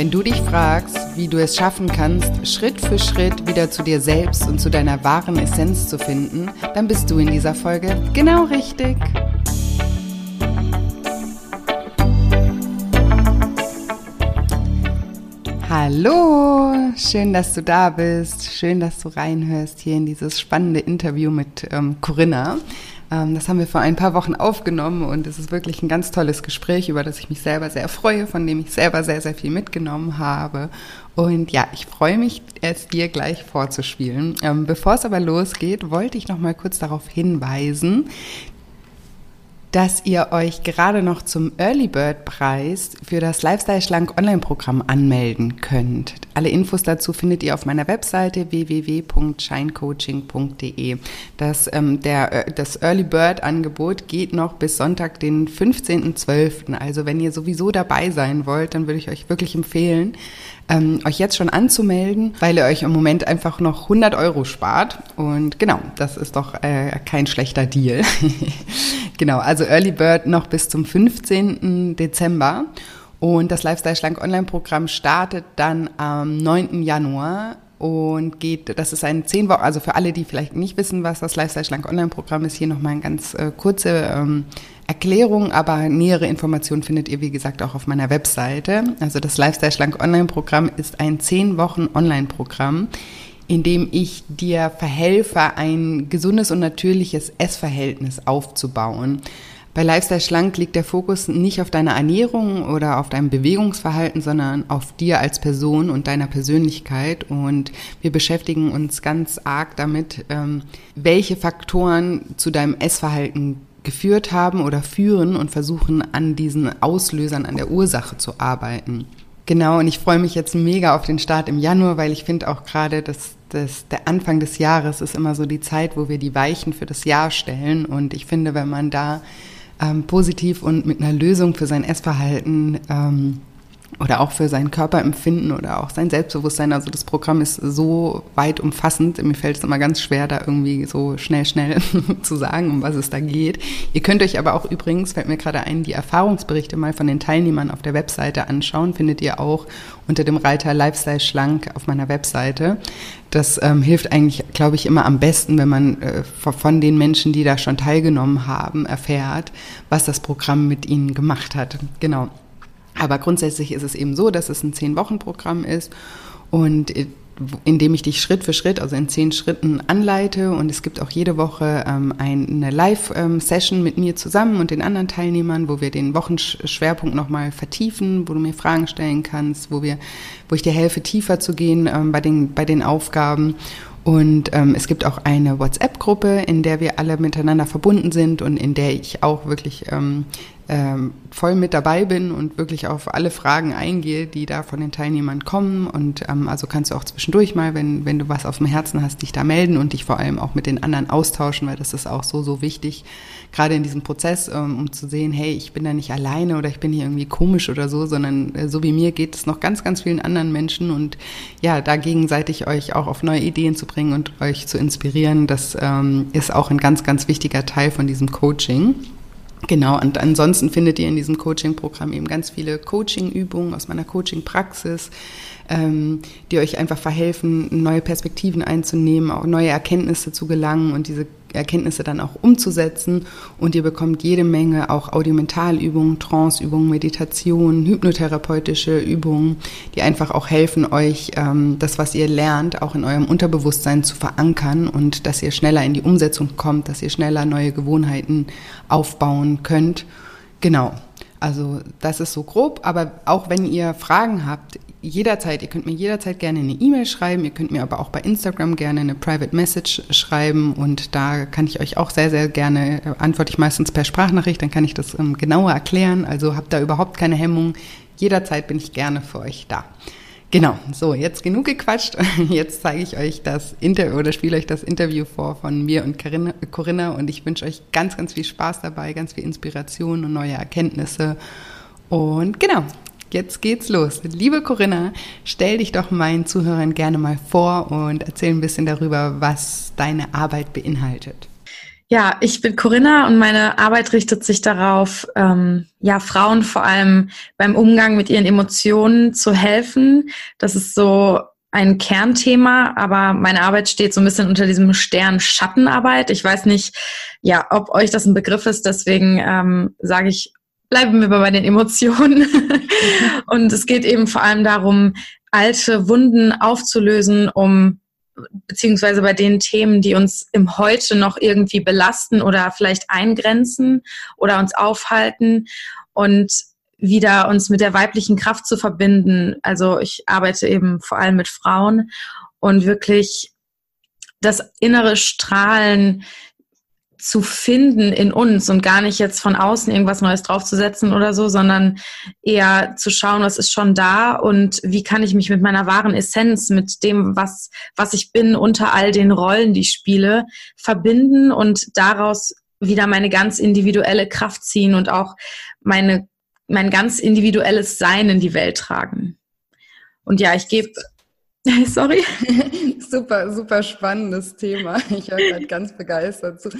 Wenn du dich fragst, wie du es schaffen kannst, Schritt für Schritt wieder zu dir selbst und zu deiner wahren Essenz zu finden, dann bist du in dieser Folge genau richtig. Hallo, schön, dass du da bist. Schön, dass du reinhörst hier in dieses spannende Interview mit ähm, Corinna. Ähm, das haben wir vor ein paar Wochen aufgenommen und es ist wirklich ein ganz tolles Gespräch, über das ich mich selber sehr freue, von dem ich selber sehr, sehr viel mitgenommen habe. Und ja, ich freue mich, es dir gleich vorzuspielen. Ähm, bevor es aber losgeht, wollte ich noch mal kurz darauf hinweisen, dass ihr euch gerade noch zum Early Bird Preis für das Lifestyle Schlank Online Programm anmelden könnt. Alle Infos dazu findet ihr auf meiner Webseite www.shinecoaching.de. Das, ähm, der, äh, das Early Bird Angebot geht noch bis Sonntag, den 15.12. Also wenn ihr sowieso dabei sein wollt, dann würde ich euch wirklich empfehlen, ähm, euch jetzt schon anzumelden, weil ihr euch im Moment einfach noch 100 Euro spart. Und genau, das ist doch äh, kein schlechter Deal. genau, also Early Bird noch bis zum 15. Dezember. Und das Lifestyle Schlank Online-Programm startet dann am 9. Januar und geht, das ist ein zehn Wochen, also für alle, die vielleicht nicht wissen, was das Lifestyle Schlank Online-Programm ist, hier nochmal eine ganz äh, kurze ähm, Erklärung, aber nähere Informationen findet ihr, wie gesagt, auch auf meiner Webseite. Also das Lifestyle Schlank Online-Programm ist ein zehn Wochen Online-Programm, in dem ich dir verhelfe, ein gesundes und natürliches Essverhältnis aufzubauen. Bei Lifestyle Schlank liegt der Fokus nicht auf deiner Ernährung oder auf deinem Bewegungsverhalten, sondern auf dir als Person und deiner Persönlichkeit. Und wir beschäftigen uns ganz arg damit, ähm, welche Faktoren zu deinem Essverhalten geführt haben oder führen und versuchen an diesen Auslösern, an der Ursache zu arbeiten. Genau, und ich freue mich jetzt mega auf den Start im Januar, weil ich finde auch gerade, dass, dass der Anfang des Jahres ist immer so die Zeit, wo wir die Weichen für das Jahr stellen. Und ich finde, wenn man da ähm, positiv und mit einer Lösung für sein Essverhalten ähm, oder auch für sein Körperempfinden oder auch sein Selbstbewusstsein. Also das Programm ist so weit umfassend. Mir fällt es immer ganz schwer, da irgendwie so schnell, schnell zu sagen, um was es da geht. Ihr könnt euch aber auch übrigens, fällt mir gerade ein, die Erfahrungsberichte mal von den Teilnehmern auf der Webseite anschauen. Findet ihr auch unter dem Reiter Lifestyle Schlank auf meiner Webseite. Das ähm, hilft eigentlich, glaube ich, immer am besten, wenn man äh, von den Menschen, die da schon teilgenommen haben, erfährt, was das Programm mit ihnen gemacht hat. Genau. Aber grundsätzlich ist es eben so, dass es ein Zehn-Wochen-Programm ist und äh, in dem ich dich Schritt für Schritt, also in zehn Schritten anleite. Und es gibt auch jede Woche ähm, eine Live-Session ähm, mit mir zusammen und den anderen Teilnehmern, wo wir den Wochenschwerpunkt nochmal vertiefen, wo du mir Fragen stellen kannst, wo wir, wo ich dir helfe, tiefer zu gehen ähm, bei den, bei den Aufgaben. Und ähm, es gibt auch eine WhatsApp-Gruppe, in der wir alle miteinander verbunden sind und in der ich auch wirklich ähm, ähm, voll mit dabei bin und wirklich auf alle Fragen eingehe, die da von den Teilnehmern kommen. Und ähm, also kannst du auch zwischendurch mal, wenn, wenn du was auf dem Herzen hast, dich da melden und dich vor allem auch mit den anderen austauschen, weil das ist auch so, so wichtig, gerade in diesem Prozess, ähm, um zu sehen, hey, ich bin da nicht alleine oder ich bin hier irgendwie komisch oder so, sondern äh, so wie mir geht es noch ganz, ganz vielen anderen Menschen und ja, da gegenseitig euch auch auf neue Ideen zu bringen und euch zu inspirieren, das ähm, ist auch ein ganz, ganz wichtiger Teil von diesem Coaching. Genau, und ansonsten findet ihr in diesem Coaching-Programm eben ganz viele Coaching-Übungen aus meiner Coaching-Praxis, ähm, die euch einfach verhelfen, neue Perspektiven einzunehmen, auch neue Erkenntnisse zu gelangen und diese Erkenntnisse dann auch umzusetzen. Und ihr bekommt jede Menge auch Audiomentalübungen, Tranceübungen, Meditationen, hypnotherapeutische Übungen, die einfach auch helfen, euch ähm, das, was ihr lernt, auch in eurem Unterbewusstsein zu verankern und dass ihr schneller in die Umsetzung kommt, dass ihr schneller neue Gewohnheiten aufbauen könnt. Genau. Also das ist so grob, aber auch wenn ihr Fragen habt, jederzeit, ihr könnt mir jederzeit gerne eine E-Mail schreiben, ihr könnt mir aber auch bei Instagram gerne eine Private Message schreiben und da kann ich euch auch sehr, sehr gerne, äh, antworte ich meistens per Sprachnachricht, dann kann ich das ähm, genauer erklären, also habt da überhaupt keine Hemmung, jederzeit bin ich gerne für euch da. Genau, so, jetzt genug gequatscht. Jetzt zeige ich euch das Interview oder spiele euch das Interview vor von mir und Corinna und ich wünsche euch ganz, ganz viel Spaß dabei, ganz viel Inspiration und neue Erkenntnisse. Und genau, jetzt geht's los. Liebe Corinna, stell dich doch meinen Zuhörern gerne mal vor und erzähl ein bisschen darüber, was deine Arbeit beinhaltet. Ja, ich bin Corinna und meine Arbeit richtet sich darauf, ähm, ja, Frauen vor allem beim Umgang mit ihren Emotionen zu helfen. Das ist so ein Kernthema, aber meine Arbeit steht so ein bisschen unter diesem Stern Schattenarbeit. Ich weiß nicht, ja, ob euch das ein Begriff ist, deswegen ähm, sage ich, bleiben wir bei den Emotionen. und es geht eben vor allem darum, alte Wunden aufzulösen, um beziehungsweise bei den Themen, die uns im Heute noch irgendwie belasten oder vielleicht eingrenzen oder uns aufhalten und wieder uns mit der weiblichen Kraft zu verbinden. Also ich arbeite eben vor allem mit Frauen und wirklich das innere Strahlen zu finden in uns und gar nicht jetzt von außen irgendwas Neues draufzusetzen oder so, sondern eher zu schauen, was ist schon da und wie kann ich mich mit meiner wahren Essenz, mit dem, was, was ich bin, unter all den Rollen, die ich spiele, verbinden und daraus wieder meine ganz individuelle Kraft ziehen und auch meine, mein ganz individuelles Sein in die Welt tragen. Und ja, ich gebe Sorry. super, super spannendes Thema. Ich höre gerade ganz begeistert zu.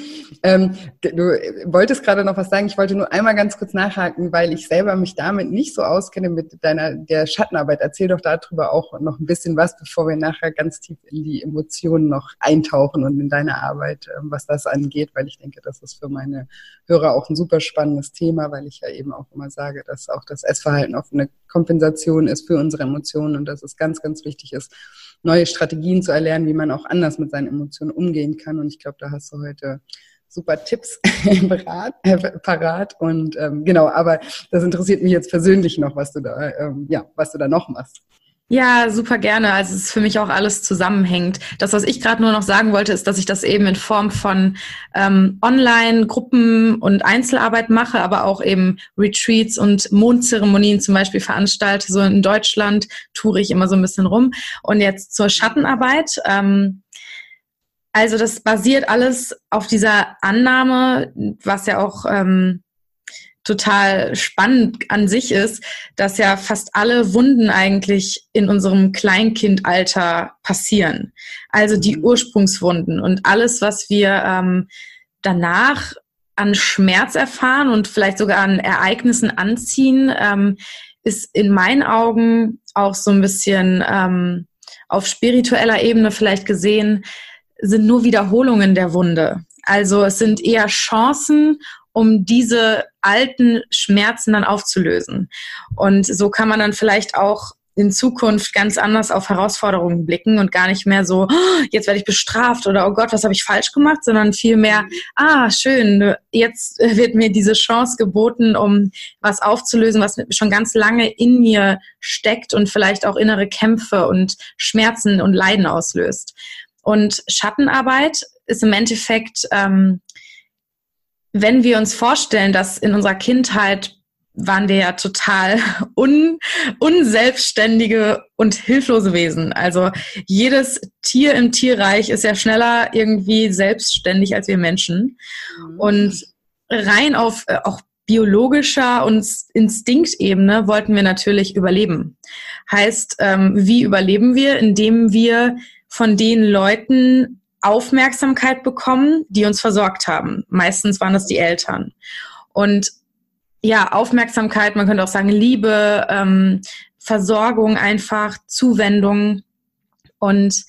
Ähm, du wolltest gerade noch was sagen. Ich wollte nur einmal ganz kurz nachhaken, weil ich selber mich damit nicht so auskenne mit deiner der Schattenarbeit. Erzähl doch darüber auch noch ein bisschen was, bevor wir nachher ganz tief in die Emotionen noch eintauchen und in deine Arbeit, ähm, was das angeht, weil ich denke, das ist für meine Hörer auch ein super spannendes Thema, weil ich ja eben auch immer sage, dass auch das Essverhalten auf eine Kompensation ist für unsere Emotionen und dass es ganz, ganz wichtig ist, neue Strategien zu erlernen, wie man auch anders mit seinen Emotionen umgehen kann. Und ich glaube, da hast du heute super Tipps parat, äh, parat. Und ähm, genau, aber das interessiert mich jetzt persönlich noch, was du da, ähm, ja, was du da noch machst. Ja, super gerne. Also es ist für mich auch alles zusammenhängt. Das, was ich gerade nur noch sagen wollte, ist, dass ich das eben in Form von ähm, Online-Gruppen und Einzelarbeit mache, aber auch eben Retreats und Mondzeremonien zum Beispiel veranstalte. So in Deutschland toure ich immer so ein bisschen rum. Und jetzt zur Schattenarbeit. Ähm, also das basiert alles auf dieser Annahme, was ja auch ähm, total spannend an sich ist, dass ja fast alle Wunden eigentlich in unserem Kleinkindalter passieren. Also die mhm. Ursprungswunden und alles, was wir ähm, danach an Schmerz erfahren und vielleicht sogar an Ereignissen anziehen, ähm, ist in meinen Augen auch so ein bisschen ähm, auf spiritueller Ebene vielleicht gesehen, sind nur Wiederholungen der Wunde. Also es sind eher Chancen um diese alten Schmerzen dann aufzulösen. Und so kann man dann vielleicht auch in Zukunft ganz anders auf Herausforderungen blicken und gar nicht mehr so, oh, jetzt werde ich bestraft oder oh Gott, was habe ich falsch gemacht, sondern vielmehr, ah, schön, jetzt wird mir diese Chance geboten, um was aufzulösen, was schon ganz lange in mir steckt und vielleicht auch innere Kämpfe und Schmerzen und Leiden auslöst. Und Schattenarbeit ist im Endeffekt ähm, wenn wir uns vorstellen, dass in unserer Kindheit waren wir ja total un, unselbstständige und hilflose Wesen. Also jedes Tier im Tierreich ist ja schneller irgendwie selbstständig als wir Menschen. Mhm. Und rein auf äh, auch biologischer und Instinktebene wollten wir natürlich überleben. Heißt, ähm, wie überleben wir? Indem wir von den Leuten Aufmerksamkeit bekommen, die uns versorgt haben. Meistens waren das die Eltern. Und ja, Aufmerksamkeit, man könnte auch sagen Liebe, ähm, Versorgung einfach, Zuwendung. Und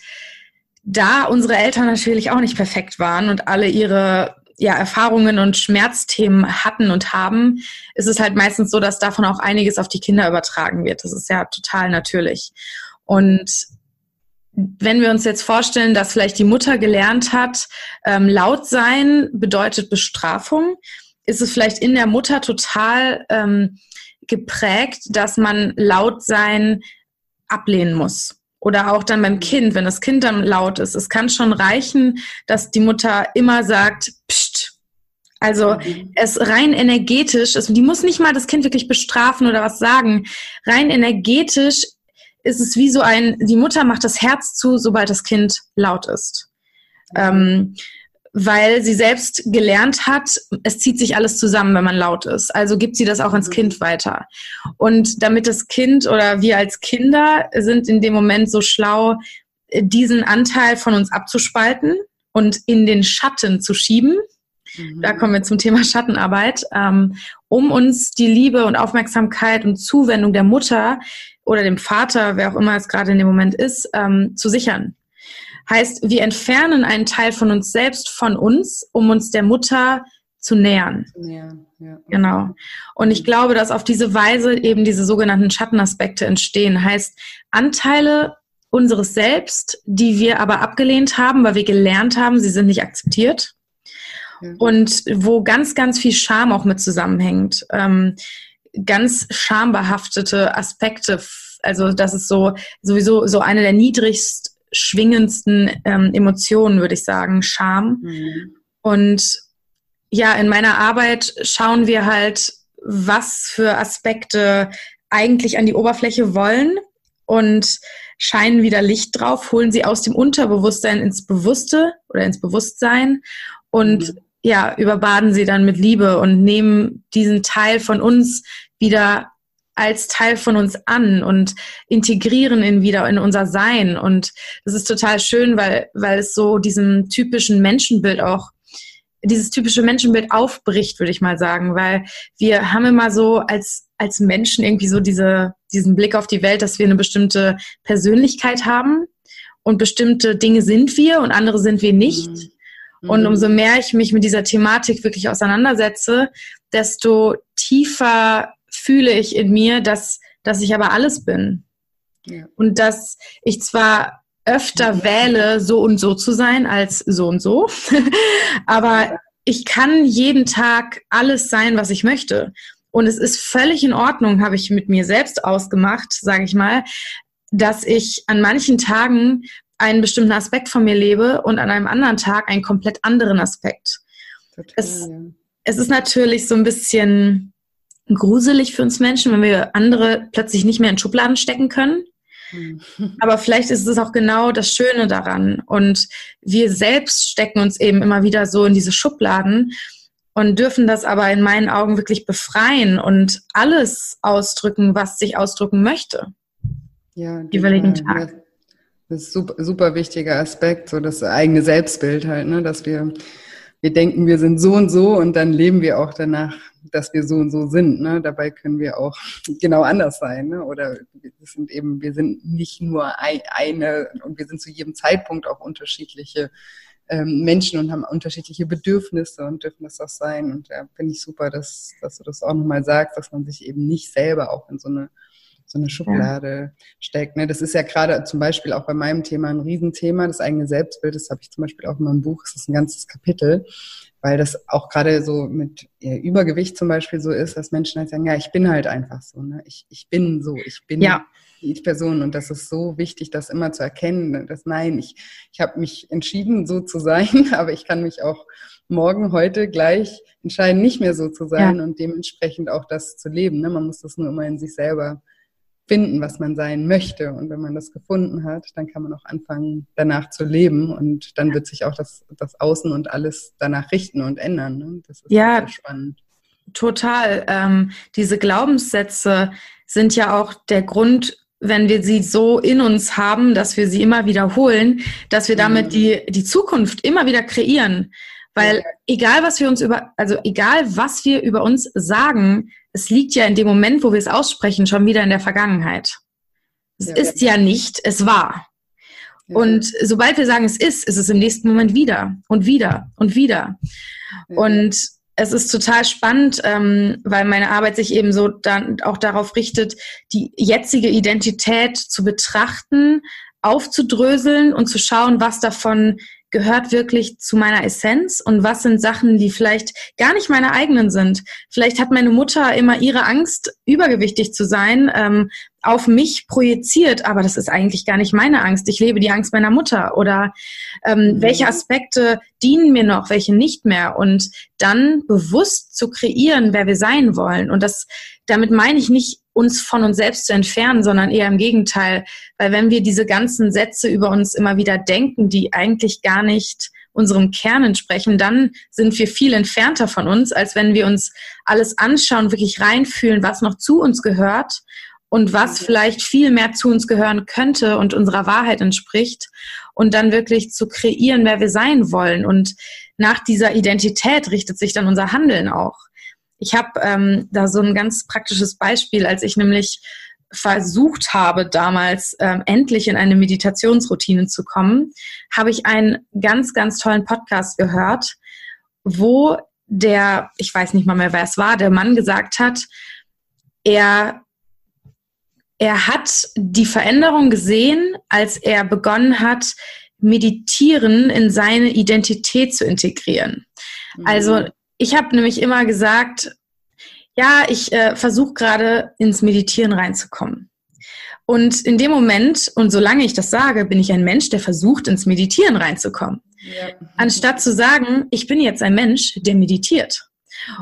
da unsere Eltern natürlich auch nicht perfekt waren und alle ihre ja, Erfahrungen und Schmerzthemen hatten und haben, ist es halt meistens so, dass davon auch einiges auf die Kinder übertragen wird. Das ist ja total natürlich. Und wenn wir uns jetzt vorstellen, dass vielleicht die Mutter gelernt hat, ähm, laut sein bedeutet Bestrafung, ist es vielleicht in der Mutter total ähm, geprägt, dass man laut sein ablehnen muss. Oder auch dann beim Kind, wenn das Kind dann laut ist. Es kann schon reichen, dass die Mutter immer sagt, Psst, Also es rein energetisch, also die muss nicht mal das Kind wirklich bestrafen oder was sagen. Rein energetisch ist es wie so ein, die Mutter macht das Herz zu, sobald das Kind laut ist. Ähm, weil sie selbst gelernt hat, es zieht sich alles zusammen, wenn man laut ist. Also gibt sie das auch ans mhm. Kind weiter. Und damit das Kind oder wir als Kinder sind in dem Moment so schlau, diesen Anteil von uns abzuspalten und in den Schatten zu schieben. Mhm. Da kommen wir zum Thema Schattenarbeit, ähm, um uns die Liebe und Aufmerksamkeit und Zuwendung der Mutter oder dem Vater, wer auch immer es gerade in dem Moment ist, ähm, zu sichern. Heißt, wir entfernen einen Teil von uns selbst von uns, um uns der Mutter zu nähern. Ja, ja. Genau. Und ich glaube, dass auf diese Weise eben diese sogenannten Schattenaspekte entstehen. Heißt, Anteile unseres Selbst, die wir aber abgelehnt haben, weil wir gelernt haben, sie sind nicht akzeptiert. Ja. Und wo ganz, ganz viel Scham auch mit zusammenhängt. Ähm, ganz schambehaftete Aspekte. Also das ist so sowieso so eine der niedrigst schwingendsten ähm, Emotionen, würde ich sagen, Scham. Mhm. Und ja, in meiner Arbeit schauen wir halt, was für Aspekte eigentlich an die Oberfläche wollen und scheinen wieder Licht drauf, holen sie aus dem Unterbewusstsein ins Bewusste oder ins Bewusstsein und mhm. Ja, überbaden sie dann mit Liebe und nehmen diesen Teil von uns wieder als Teil von uns an und integrieren ihn wieder in unser Sein. Und das ist total schön, weil, weil es so diesem typischen Menschenbild auch, dieses typische Menschenbild aufbricht, würde ich mal sagen, weil wir haben immer so als, als Menschen irgendwie so diese, diesen Blick auf die Welt, dass wir eine bestimmte Persönlichkeit haben und bestimmte Dinge sind wir und andere sind wir nicht. Mhm. Und umso mehr ich mich mit dieser Thematik wirklich auseinandersetze, desto tiefer fühle ich in mir, dass, dass ich aber alles bin. Ja. Und dass ich zwar öfter ja. wähle, so und so zu sein, als so und so, aber ich kann jeden Tag alles sein, was ich möchte. Und es ist völlig in Ordnung, habe ich mit mir selbst ausgemacht, sage ich mal, dass ich an manchen Tagen einen bestimmten Aspekt von mir lebe und an einem anderen Tag einen komplett anderen Aspekt. Total, es, ja. es ist natürlich so ein bisschen gruselig für uns Menschen, wenn wir andere plötzlich nicht mehr in Schubladen stecken können. Hm. Aber vielleicht ist es auch genau das Schöne daran. Und wir selbst stecken uns eben immer wieder so in diese Schubladen und dürfen das aber in meinen Augen wirklich befreien und alles ausdrücken, was sich ausdrücken möchte. Ja, jeweiligen Tag. Das ist super, super wichtiger Aspekt, so das eigene Selbstbild halt, ne, dass wir wir denken, wir sind so und so und dann leben wir auch danach, dass wir so und so sind. Ne? Dabei können wir auch genau anders sein. Ne? Oder wir sind eben, wir sind nicht nur eine und wir sind zu jedem Zeitpunkt auch unterschiedliche ähm, Menschen und haben unterschiedliche Bedürfnisse und dürfen das auch sein. Und ja, finde ich super, dass, dass du das auch nochmal sagst, dass man sich eben nicht selber auch in so eine so eine Schublade ja. steckt. Ne? Das ist ja gerade zum Beispiel auch bei meinem Thema ein Riesenthema, das eigene Selbstbild. Das habe ich zum Beispiel auch in meinem Buch, das ist ein ganzes Kapitel, weil das auch gerade so mit ja, Übergewicht zum Beispiel so ist, dass Menschen halt sagen, ja, ich bin halt einfach so, ne? ich, ich bin so, ich bin ja. die Person und das ist so wichtig, das immer zu erkennen, ne? dass nein, ich, ich habe mich entschieden, so zu sein, aber ich kann mich auch morgen, heute gleich entscheiden, nicht mehr so zu sein ja. und dementsprechend auch das zu leben. Ne? Man muss das nur immer in sich selber finden, was man sein möchte. Und wenn man das gefunden hat, dann kann man auch anfangen, danach zu leben. Und dann wird sich auch das, das Außen und alles danach richten und ändern. Ne? Das ist ja spannend. Total. Ähm, diese Glaubenssätze sind ja auch der Grund, wenn wir sie so in uns haben, dass wir sie immer wiederholen, dass wir damit mhm. die, die Zukunft immer wieder kreieren. Weil egal was wir uns über, also egal was wir über uns sagen, es liegt ja in dem Moment, wo wir es aussprechen, schon wieder in der Vergangenheit. Es ja, ist ja. ja nicht, es war. Ja. Und sobald wir sagen, es ist, ist es im nächsten Moment wieder und wieder und wieder. Und es ist total spannend, ähm, weil meine Arbeit sich eben so dann auch darauf richtet, die jetzige Identität zu betrachten, aufzudröseln und zu schauen, was davon gehört wirklich zu meiner Essenz und was sind Sachen, die vielleicht gar nicht meine eigenen sind. Vielleicht hat meine Mutter immer ihre Angst, übergewichtig zu sein, ähm, auf mich projiziert, aber das ist eigentlich gar nicht meine Angst. Ich lebe die Angst meiner Mutter oder ähm, mhm. welche Aspekte dienen mir noch, welche nicht mehr und dann bewusst zu kreieren, wer wir sein wollen. Und das, damit meine ich nicht uns von uns selbst zu entfernen, sondern eher im Gegenteil. Weil wenn wir diese ganzen Sätze über uns immer wieder denken, die eigentlich gar nicht unserem Kern entsprechen, dann sind wir viel entfernter von uns, als wenn wir uns alles anschauen, wirklich reinfühlen, was noch zu uns gehört und was vielleicht viel mehr zu uns gehören könnte und unserer Wahrheit entspricht und dann wirklich zu kreieren, wer wir sein wollen. Und nach dieser Identität richtet sich dann unser Handeln auch. Ich habe ähm, da so ein ganz praktisches Beispiel, als ich nämlich versucht habe, damals ähm, endlich in eine Meditationsroutine zu kommen, habe ich einen ganz, ganz tollen Podcast gehört, wo der, ich weiß nicht mal mehr, wer es war, der Mann gesagt hat, er er hat die Veränderung gesehen, als er begonnen hat, Meditieren in seine Identität zu integrieren. Mhm. Also ich habe nämlich immer gesagt, ja, ich äh, versuche gerade ins Meditieren reinzukommen. Und in dem Moment, und solange ich das sage, bin ich ein Mensch, der versucht, ins Meditieren reinzukommen. Ja. Anstatt zu sagen, ich bin jetzt ein Mensch, der meditiert.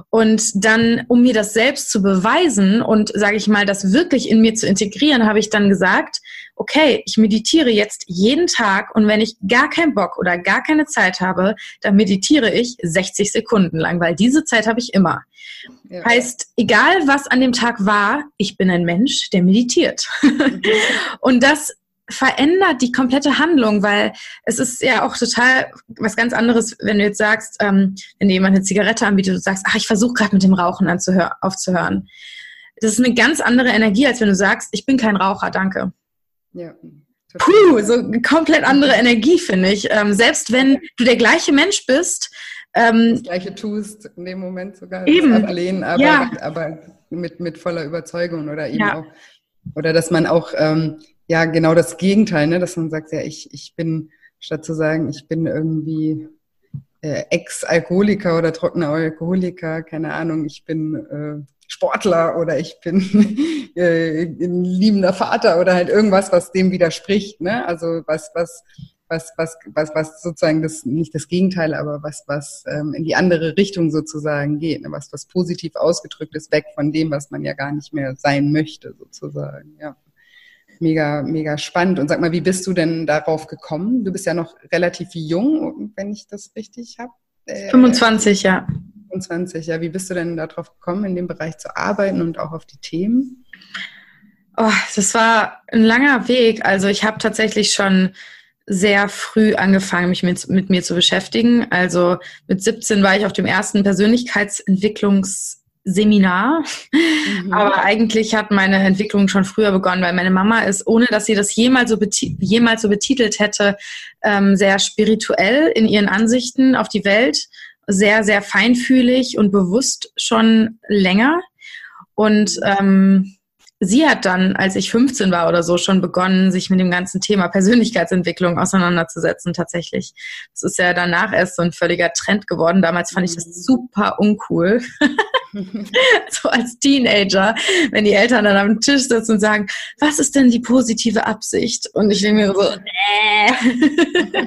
Und dann, um mir das selbst zu beweisen und, sage ich mal, das wirklich in mir zu integrieren, habe ich dann gesagt, okay, ich meditiere jetzt jeden Tag und wenn ich gar keinen Bock oder gar keine Zeit habe, dann meditiere ich 60 Sekunden lang, weil diese Zeit habe ich immer. Ja. Heißt, egal was an dem Tag war, ich bin ein Mensch, der meditiert. Mhm. und das verändert die komplette Handlung, weil es ist ja auch total was ganz anderes, wenn du jetzt sagst, ähm, wenn dir jemand eine Zigarette anbietet, du sagst, ach, ich versuche gerade mit dem Rauchen aufzuhören. Das ist eine ganz andere Energie, als wenn du sagst, ich bin kein Raucher, danke. Ja. Puh, so eine komplett andere Energie, finde ich. Ähm, selbst wenn du der gleiche Mensch bist. Ähm, das gleiche tust, in dem Moment sogar eben. ablehnen, aber, ja. aber mit, mit voller Überzeugung oder eben ja. auch, oder dass man auch ähm, ja genau das Gegenteil, ne? dass man sagt, ja, ich, ich bin, statt zu sagen, ich bin irgendwie äh, Ex-Alkoholiker oder trockener Alkoholiker, keine Ahnung, ich bin äh, Sportler oder ich bin äh, ein liebender Vater oder halt irgendwas, was dem widerspricht, ne? Also was, was, was, was, was, was sozusagen das, nicht das Gegenteil, aber was, was ähm, in die andere Richtung sozusagen geht, ne? was, was positiv ausgedrückt ist, weg von dem, was man ja gar nicht mehr sein möchte, sozusagen, ja mega, mega spannend. Und sag mal, wie bist du denn darauf gekommen? Du bist ja noch relativ jung, wenn ich das richtig habe. Äh, 25, ja. 25, ja. Wie bist du denn darauf gekommen, in dem Bereich zu arbeiten und auch auf die Themen? Oh, das war ein langer Weg. Also ich habe tatsächlich schon sehr früh angefangen, mich mit, mit mir zu beschäftigen. Also mit 17 war ich auf dem ersten Persönlichkeitsentwicklungs Seminar. Mhm. Aber eigentlich hat meine Entwicklung schon früher begonnen, weil meine Mama ist, ohne dass sie das jemals so, jemals so betitelt hätte, ähm, sehr spirituell in ihren Ansichten auf die Welt, sehr, sehr feinfühlig und bewusst schon länger. Und ähm, sie hat dann, als ich 15 war oder so, schon begonnen, sich mit dem ganzen Thema Persönlichkeitsentwicklung auseinanderzusetzen, tatsächlich. Das ist ja danach erst so ein völliger Trend geworden. Damals fand ich das mhm. super uncool. so als Teenager, wenn die Eltern dann am Tisch sitzen und sagen, was ist denn die positive Absicht? Und ich denke mir so, äh.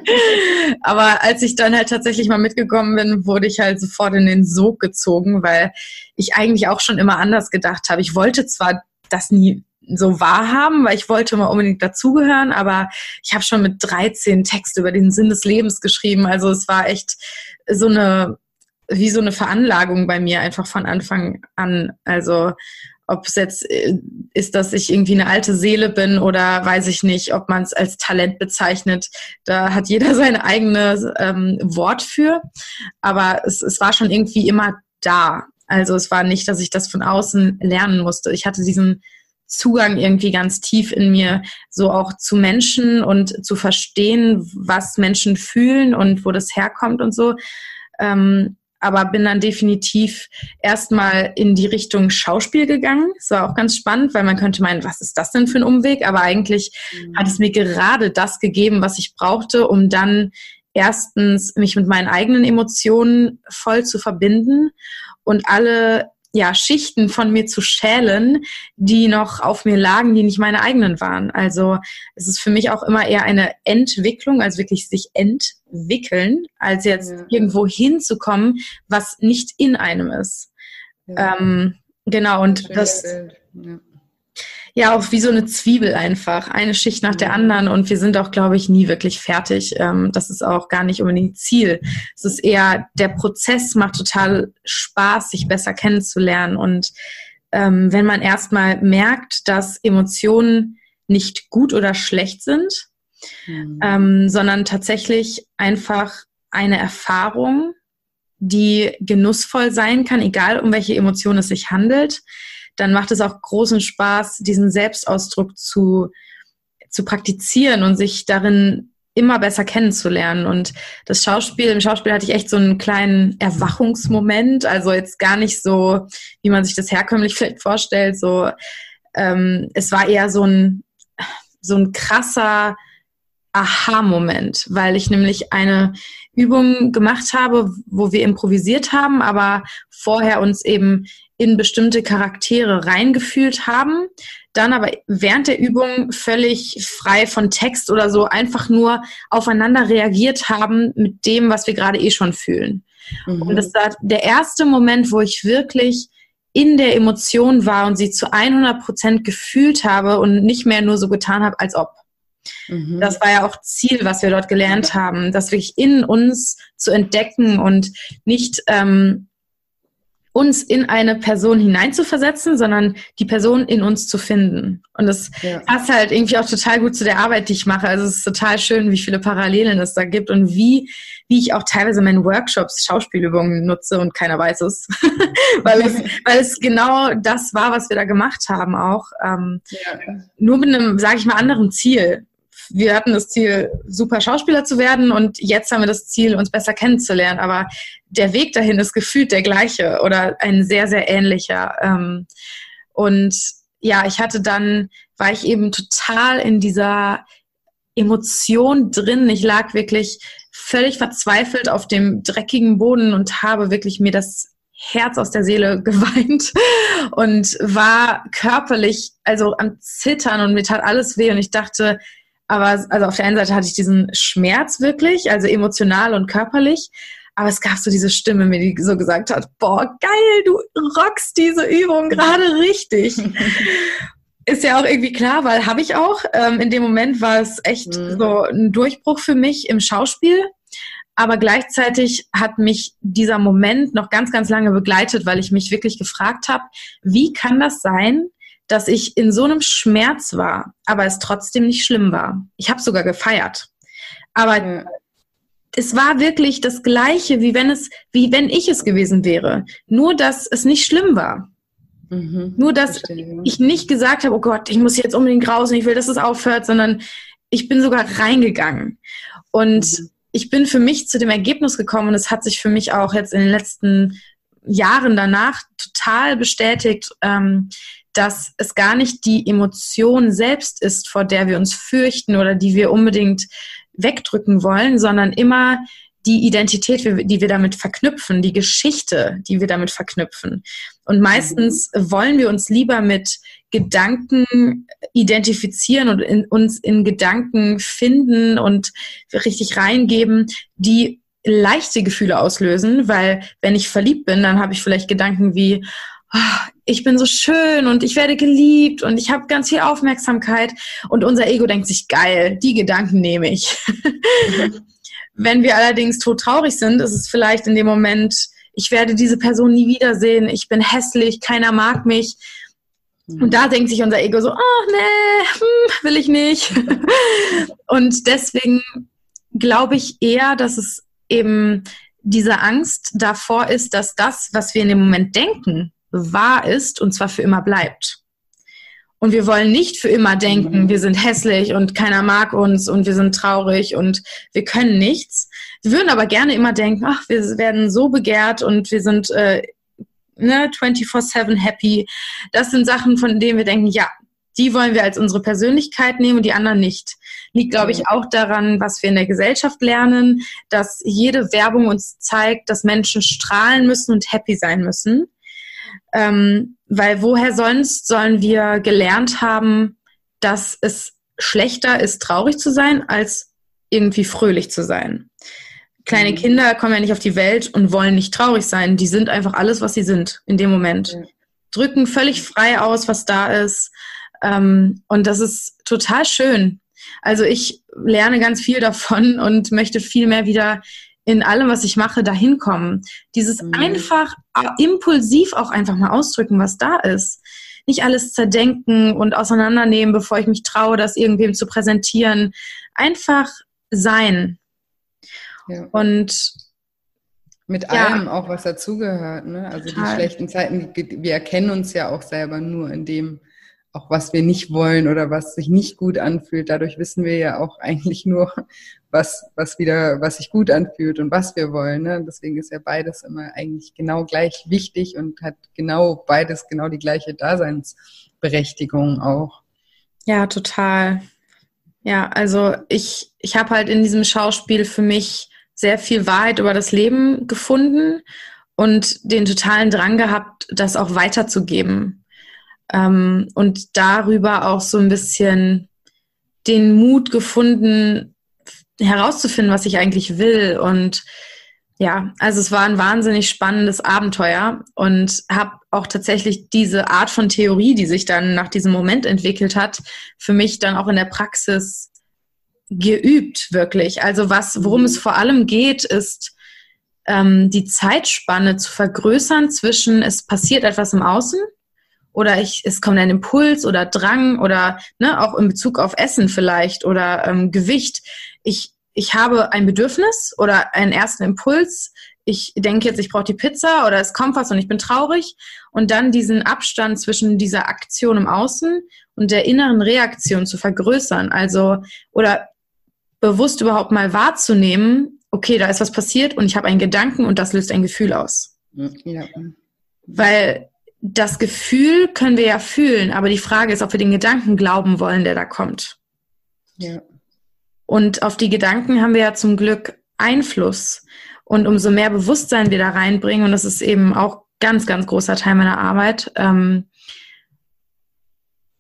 Aber als ich dann halt tatsächlich mal mitgekommen bin, wurde ich halt sofort in den Sog gezogen, weil ich eigentlich auch schon immer anders gedacht habe. Ich wollte zwar das nie so wahrhaben, weil ich wollte mal unbedingt dazugehören, aber ich habe schon mit 13 Texte über den Sinn des Lebens geschrieben. Also es war echt so eine, wie so eine Veranlagung bei mir einfach von Anfang an. Also ob es jetzt äh, ist, dass ich irgendwie eine alte Seele bin oder weiß ich nicht, ob man es als Talent bezeichnet. Da hat jeder sein eigenes ähm, Wort für. Aber es, es war schon irgendwie immer da. Also es war nicht, dass ich das von außen lernen musste. Ich hatte diesen Zugang irgendwie ganz tief in mir, so auch zu Menschen und zu verstehen, was Menschen fühlen und wo das herkommt und so. Ähm, aber bin dann definitiv erstmal in die Richtung Schauspiel gegangen. Das war auch ganz spannend, weil man könnte meinen, was ist das denn für ein Umweg? Aber eigentlich mhm. hat es mir gerade das gegeben, was ich brauchte, um dann erstens mich mit meinen eigenen Emotionen voll zu verbinden und alle ja, Schichten von mir zu schälen, die noch auf mir lagen, die nicht meine eigenen waren. Also es ist für mich auch immer eher eine Entwicklung, also wirklich sich entwickeln, als jetzt ja. irgendwo hinzukommen, was nicht in einem ist. Ja. Ähm, genau, und das, ja ja auch wie so eine Zwiebel einfach, eine Schicht nach der anderen und wir sind auch, glaube ich, nie wirklich fertig. Ähm, das ist auch gar nicht unbedingt Ziel. Es ist eher, der Prozess macht total Spaß, sich besser kennenzulernen und ähm, wenn man erstmal merkt, dass Emotionen nicht gut oder schlecht sind, mhm. ähm, sondern tatsächlich einfach eine Erfahrung, die genussvoll sein kann, egal um welche Emotion es sich handelt, dann macht es auch großen Spaß, diesen Selbstausdruck zu, zu praktizieren und sich darin immer besser kennenzulernen. Und das Schauspiel, im Schauspiel hatte ich echt so einen kleinen Erwachungsmoment, also jetzt gar nicht so, wie man sich das herkömmlich vielleicht vorstellt, so, ähm, es war eher so ein, so ein krasser Aha-Moment, weil ich nämlich eine Übung gemacht habe, wo wir improvisiert haben, aber vorher uns eben in bestimmte Charaktere reingefühlt haben, dann aber während der Übung völlig frei von Text oder so einfach nur aufeinander reagiert haben mit dem, was wir gerade eh schon fühlen. Mhm. Und das war der erste Moment, wo ich wirklich in der Emotion war und sie zu 100 Prozent gefühlt habe und nicht mehr nur so getan habe, als ob. Mhm. Das war ja auch Ziel, was wir dort gelernt haben, das wirklich in uns zu entdecken und nicht ähm, uns in eine Person hineinzuversetzen, sondern die Person in uns zu finden. Und das ja. passt halt irgendwie auch total gut zu der Arbeit, die ich mache. Also es ist total schön, wie viele Parallelen es da gibt und wie, wie ich auch teilweise in meinen Workshops Schauspielübungen nutze und keiner weiß es. weil, es weil es genau das war, was wir da gemacht haben auch. Ähm, ja. Nur mit einem, sage ich mal, anderen Ziel wir hatten das Ziel, super Schauspieler zu werden und jetzt haben wir das Ziel, uns besser kennenzulernen. Aber der Weg dahin ist gefühlt der gleiche oder ein sehr, sehr ähnlicher. Ähm, und ja, ich hatte dann, war ich eben total in dieser Emotion drin. Ich lag wirklich völlig verzweifelt auf dem dreckigen Boden und habe wirklich mir das Herz aus der Seele geweint und war körperlich, also am Zittern und mir tat alles weh und ich dachte, aber also auf der einen Seite hatte ich diesen Schmerz wirklich, also emotional und körperlich. Aber es gab so diese Stimme, mir die so gesagt hat, boah, geil, du rockst diese Übung gerade richtig. Ist ja auch irgendwie klar, weil habe ich auch. Ähm, in dem Moment war es echt mhm. so ein Durchbruch für mich im Schauspiel. Aber gleichzeitig hat mich dieser Moment noch ganz, ganz lange begleitet, weil ich mich wirklich gefragt habe, wie kann das sein, dass ich in so einem Schmerz war, aber es trotzdem nicht schlimm war. Ich habe sogar gefeiert. Aber ja. es war wirklich das Gleiche, wie wenn es, wie wenn ich es gewesen wäre. Nur, dass es nicht schlimm war. Mhm, Nur, dass verstehe. ich nicht gesagt habe, oh Gott, ich muss jetzt unbedingt raus und ich will, dass es aufhört, sondern ich bin sogar reingegangen. Und mhm. ich bin für mich zu dem Ergebnis gekommen und es hat sich für mich auch jetzt in den letzten Jahren danach total bestätigt, ähm, dass es gar nicht die Emotion selbst ist, vor der wir uns fürchten oder die wir unbedingt wegdrücken wollen, sondern immer die Identität, die wir damit verknüpfen, die Geschichte, die wir damit verknüpfen. Und meistens wollen wir uns lieber mit Gedanken identifizieren und in, uns in Gedanken finden und richtig reingeben, die leichte Gefühle auslösen, weil wenn ich verliebt bin, dann habe ich vielleicht Gedanken wie, ich bin so schön und ich werde geliebt und ich habe ganz viel Aufmerksamkeit und unser Ego denkt sich, geil, die Gedanken nehme ich. Mhm. Wenn wir allerdings tot traurig sind, ist es vielleicht in dem Moment, ich werde diese Person nie wiedersehen, ich bin hässlich, keiner mag mich. Und da denkt sich unser Ego so, oh nee, hm, will ich nicht. und deswegen glaube ich eher, dass es eben diese Angst davor ist, dass das, was wir in dem Moment denken, wahr ist und zwar für immer bleibt. Und wir wollen nicht für immer denken, wir sind hässlich und keiner mag uns und wir sind traurig und wir können nichts. Wir würden aber gerne immer denken, ach, wir werden so begehrt und wir sind äh, ne, 24-7 happy. Das sind Sachen, von denen wir denken, ja, die wollen wir als unsere Persönlichkeit nehmen und die anderen nicht. Liegt, glaube ich, auch daran, was wir in der Gesellschaft lernen, dass jede Werbung uns zeigt, dass Menschen strahlen müssen und happy sein müssen. Ähm, weil woher sonst sollen wir gelernt haben, dass es schlechter ist, traurig zu sein, als irgendwie fröhlich zu sein. Kleine mhm. Kinder kommen ja nicht auf die Welt und wollen nicht traurig sein. Die sind einfach alles, was sie sind in dem Moment. Ja. Drücken völlig frei aus, was da ist. Ähm, und das ist total schön. Also ich lerne ganz viel davon und möchte viel mehr wieder in allem, was ich mache, dahin kommen. Dieses mhm. einfach impulsiv auch einfach mal ausdrücken, was da ist. Nicht alles zerdenken und auseinandernehmen, bevor ich mich traue, das irgendwem zu präsentieren. Einfach sein. Ja. Und mit ja. allem auch, was dazugehört. Ne? Also Total. die schlechten Zeiten, wir erkennen uns ja auch selber nur in dem, auch was wir nicht wollen oder was sich nicht gut anfühlt. Dadurch wissen wir ja auch eigentlich nur, was, was wieder, was sich gut anfühlt und was wir wollen. Ne? Deswegen ist ja beides immer eigentlich genau gleich wichtig und hat genau beides genau die gleiche Daseinsberechtigung auch. Ja, total. Ja, also ich, ich habe halt in diesem Schauspiel für mich sehr viel Wahrheit über das Leben gefunden und den totalen Drang gehabt, das auch weiterzugeben. Ähm, und darüber auch so ein bisschen den Mut gefunden, herauszufinden, was ich eigentlich will. Und ja, also es war ein wahnsinnig spannendes Abenteuer und habe auch tatsächlich diese Art von Theorie, die sich dann nach diesem Moment entwickelt hat, für mich dann auch in der Praxis geübt, wirklich. Also was, worum es vor allem geht, ist ähm, die Zeitspanne zu vergrößern zwischen es passiert etwas im Außen oder ich, es kommt ein Impuls oder Drang oder ne, auch in Bezug auf Essen vielleicht oder ähm, Gewicht. Ich, ich habe ein Bedürfnis oder einen ersten Impuls. Ich denke jetzt, ich brauche die Pizza oder es kommt was und ich bin traurig. Und dann diesen Abstand zwischen dieser Aktion im Außen und der inneren Reaktion zu vergrößern. Also, oder bewusst überhaupt mal wahrzunehmen, okay, da ist was passiert und ich habe einen Gedanken und das löst ein Gefühl aus. Ja. Weil das Gefühl können wir ja fühlen, aber die Frage ist, ob wir den Gedanken glauben wollen, der da kommt. Ja. Und auf die Gedanken haben wir ja zum Glück Einfluss. Und umso mehr Bewusstsein wir da reinbringen, und das ist eben auch ganz, ganz großer Teil meiner Arbeit, ähm,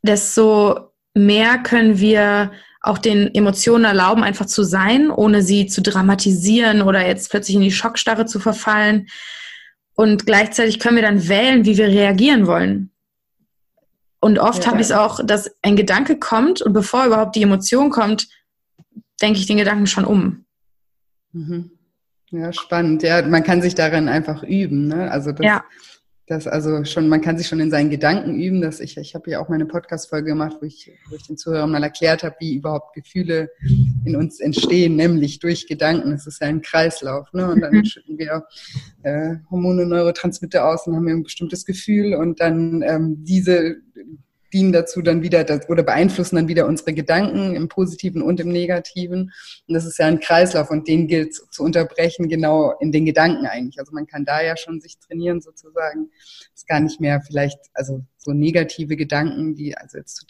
desto mehr können wir auch den Emotionen erlauben, einfach zu sein, ohne sie zu dramatisieren oder jetzt plötzlich in die Schockstarre zu verfallen. Und gleichzeitig können wir dann wählen, wie wir reagieren wollen. Und oft ja. habe ich es auch, dass ein Gedanke kommt und bevor überhaupt die Emotion kommt, denke ich den Gedanken schon um. Mhm. Ja, spannend. Ja, man kann sich darin einfach üben. Ne? Also das, ja. Das also schon, man kann sich schon in seinen Gedanken üben. Dass ich, ich habe ja auch meine Podcast-Folge gemacht, wo ich, wo ich den Zuhörern mal erklärt habe, wie überhaupt Gefühle in uns entstehen, nämlich durch Gedanken. Es ist ja ein Kreislauf. Ne? Und dann mhm. schütten wir äh, Hormone, Neurotransmitter aus und haben ein bestimmtes Gefühl und dann ähm, diese dienen dazu dann wieder das, oder beeinflussen dann wieder unsere Gedanken im Positiven und im Negativen. Und das ist ja ein Kreislauf und den gilt zu unterbrechen, genau in den Gedanken eigentlich. Also man kann da ja schon sich trainieren sozusagen. ist gar nicht mehr vielleicht, also so negative Gedanken, die also jetzt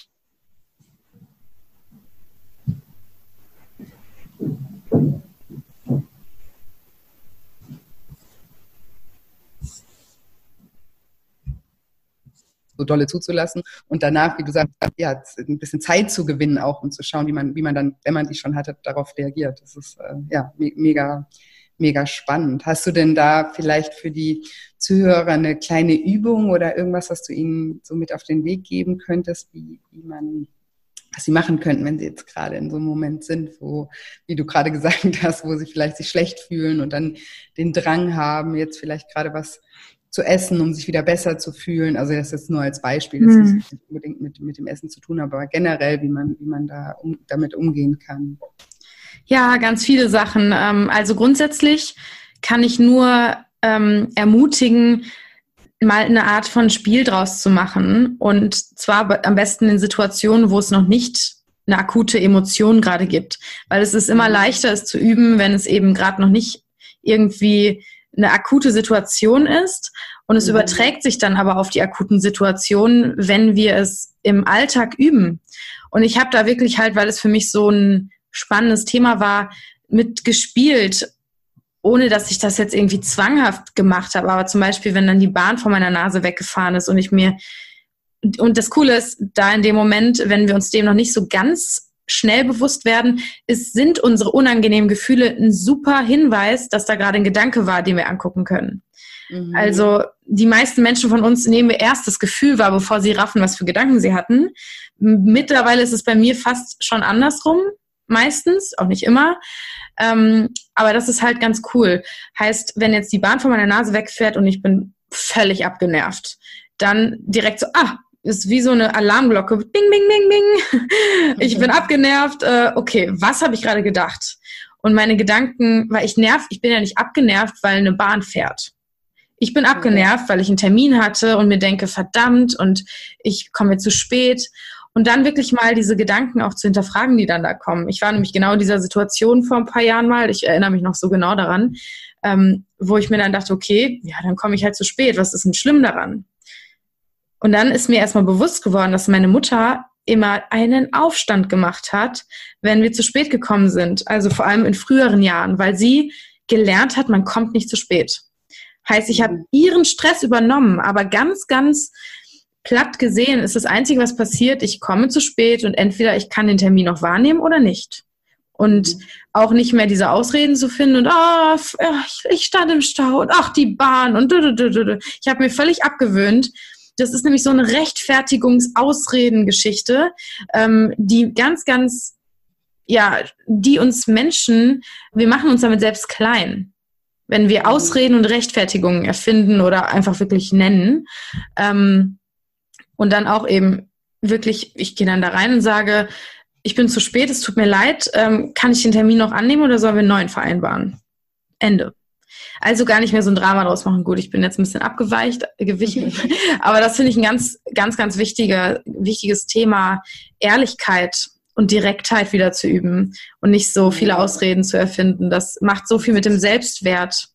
dolle zuzulassen und danach, wie du sagst, ja, ein bisschen Zeit zu gewinnen auch, um zu schauen, wie man, wie man dann, wenn man die schon hatte, darauf reagiert. Das ist äh, ja me mega, mega spannend. Hast du denn da vielleicht für die Zuhörer eine kleine Übung oder irgendwas, was du ihnen so mit auf den Weg geben könntest, wie, wie man was sie machen könnten, wenn sie jetzt gerade in so einem Moment sind, wo, wie du gerade gesagt hast, wo sie vielleicht sich schlecht fühlen und dann den Drang haben, jetzt vielleicht gerade was zu essen, um sich wieder besser zu fühlen. Also das ist nur als Beispiel, das mhm. nicht unbedingt mit, mit dem Essen zu tun, aber generell, wie man, wie man da um, damit umgehen kann. Ja, ganz viele Sachen. Ähm, also grundsätzlich kann ich nur ähm, ermutigen, mal eine Art von Spiel draus zu machen. Und zwar am besten in Situationen, wo es noch nicht eine akute Emotion gerade gibt. Weil es ist immer mhm. leichter, es zu üben, wenn es eben gerade noch nicht irgendwie eine akute Situation ist und es mhm. überträgt sich dann aber auf die akuten Situationen, wenn wir es im Alltag üben. Und ich habe da wirklich halt, weil es für mich so ein spannendes Thema war, mitgespielt, ohne dass ich das jetzt irgendwie zwanghaft gemacht habe. Aber zum Beispiel, wenn dann die Bahn vor meiner Nase weggefahren ist und ich mir und das Coole ist, da in dem Moment, wenn wir uns dem noch nicht so ganz schnell bewusst werden, ist, sind unsere unangenehmen Gefühle ein super Hinweis, dass da gerade ein Gedanke war, den wir angucken können. Mhm. Also die meisten Menschen von uns nehmen erst das Gefühl wahr, bevor sie raffen, was für Gedanken sie hatten. Mittlerweile ist es bei mir fast schon andersrum, meistens, auch nicht immer. Ähm, aber das ist halt ganz cool. Heißt, wenn jetzt die Bahn von meiner Nase wegfährt und ich bin völlig abgenervt, dann direkt so, ah, ist wie so eine Alarmglocke. Bing, bing, bing, bing. Ich bin abgenervt. Äh, okay, was habe ich gerade gedacht? Und meine Gedanken, weil ich nerv, ich bin ja nicht abgenervt, weil eine Bahn fährt. Ich bin abgenervt, weil ich einen Termin hatte und mir denke, verdammt, und ich komme zu spät. Und dann wirklich mal diese Gedanken auch zu hinterfragen, die dann da kommen. Ich war nämlich genau in dieser Situation vor ein paar Jahren mal, ich erinnere mich noch so genau daran, ähm, wo ich mir dann dachte, okay, ja, dann komme ich halt zu spät. Was ist denn schlimm daran? Und dann ist mir erstmal bewusst geworden, dass meine Mutter immer einen Aufstand gemacht hat, wenn wir zu spät gekommen sind. Also vor allem in früheren Jahren, weil sie gelernt hat, man kommt nicht zu spät. Heißt, ich habe ihren Stress übernommen, aber ganz, ganz platt gesehen ist das Einzige, was passiert, ich komme zu spät und entweder ich kann den Termin noch wahrnehmen oder nicht. Und auch nicht mehr diese Ausreden zu finden und oh, ich stand im Stau und ach, die Bahn und du, du, du, du. ich habe mir völlig abgewöhnt, das ist nämlich so eine Rechtfertigungsausredengeschichte, ähm, die ganz, ganz, ja, die uns Menschen, wir machen uns damit selbst klein. Wenn wir. Ausreden und Rechtfertigungen erfinden oder einfach wirklich nennen. Ähm, und dann auch eben wirklich, ich gehe dann da rein und sage, ich bin zu spät, es tut mir leid, ähm, kann ich den Termin noch annehmen oder sollen wir einen neuen vereinbaren? Ende. Also gar nicht mehr so ein Drama draus machen. Gut, ich bin jetzt ein bisschen abgeweicht, äh, gewichen. Aber das finde ich ein ganz, ganz, ganz wichtiger, wichtiges Thema, Ehrlichkeit und Direktheit wieder zu üben und nicht so viele Ausreden zu erfinden. Das macht so viel mit dem Selbstwert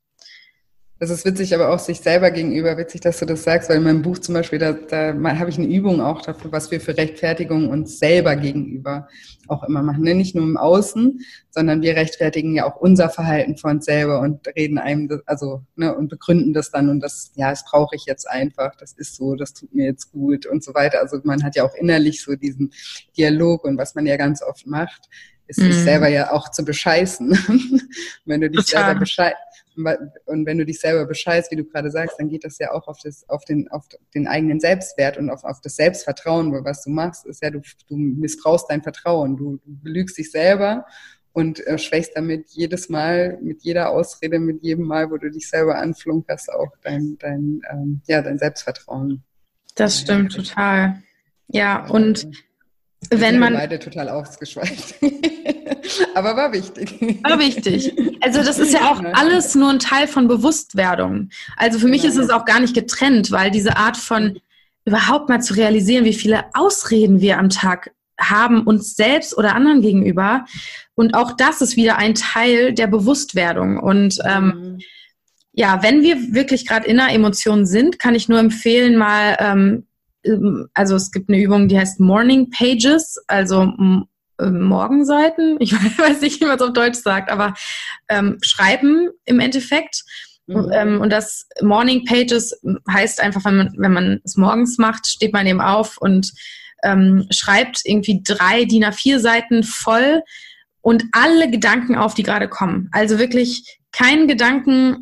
das ist witzig, aber auch sich selber gegenüber witzig, dass du das sagst, weil in meinem Buch zum Beispiel, da, da habe ich eine Übung auch dafür, was wir für Rechtfertigung uns selber gegenüber auch immer machen. Ne? Nicht nur im Außen, sondern wir rechtfertigen ja auch unser Verhalten von uns selber und reden einem, also, ne, und begründen das dann und das, ja, das brauche ich jetzt einfach, das ist so, das tut mir jetzt gut und so weiter. Also man hat ja auch innerlich so diesen Dialog und was man ja ganz oft macht, ist sich mhm. selber ja auch zu bescheißen. Wenn du dich Total. selber bescheißt, und wenn du dich selber bescheißt, wie du gerade sagst, dann geht das ja auch auf, das, auf, den, auf den eigenen Selbstwert und auf, auf das Selbstvertrauen, weil was du machst, ist ja, du, du missbrauchst dein Vertrauen, du, du belügst dich selber und äh, schwächst damit jedes Mal, mit jeder Ausrede, mit jedem Mal, wo du dich selber anflunkerst, auch dein, dein, ähm, ja, dein Selbstvertrauen. Das stimmt total. Ja, und wenn man beide total ausgeschweift. Aber war wichtig. War wichtig. Also das ist ja auch alles nur ein Teil von Bewusstwerdung. Also für mich ist es auch gar nicht getrennt, weil diese Art von überhaupt mal zu realisieren, wie viele Ausreden wir am Tag haben, uns selbst oder anderen gegenüber. Und auch das ist wieder ein Teil der Bewusstwerdung. Und ähm, mhm. ja, wenn wir wirklich gerade in einer Emotion sind, kann ich nur empfehlen, mal ähm, also es gibt eine Übung, die heißt Morning Pages, also äh, Morgenseiten. Ich weiß nicht, wie man es auf Deutsch sagt, aber ähm, schreiben im Endeffekt. Mhm. Ähm, und das Morning Pages heißt einfach, wenn man, wenn man es morgens macht, steht man eben auf und ähm, schreibt irgendwie drei DIN A4 Seiten voll und alle Gedanken auf, die gerade kommen. Also wirklich keinen Gedanken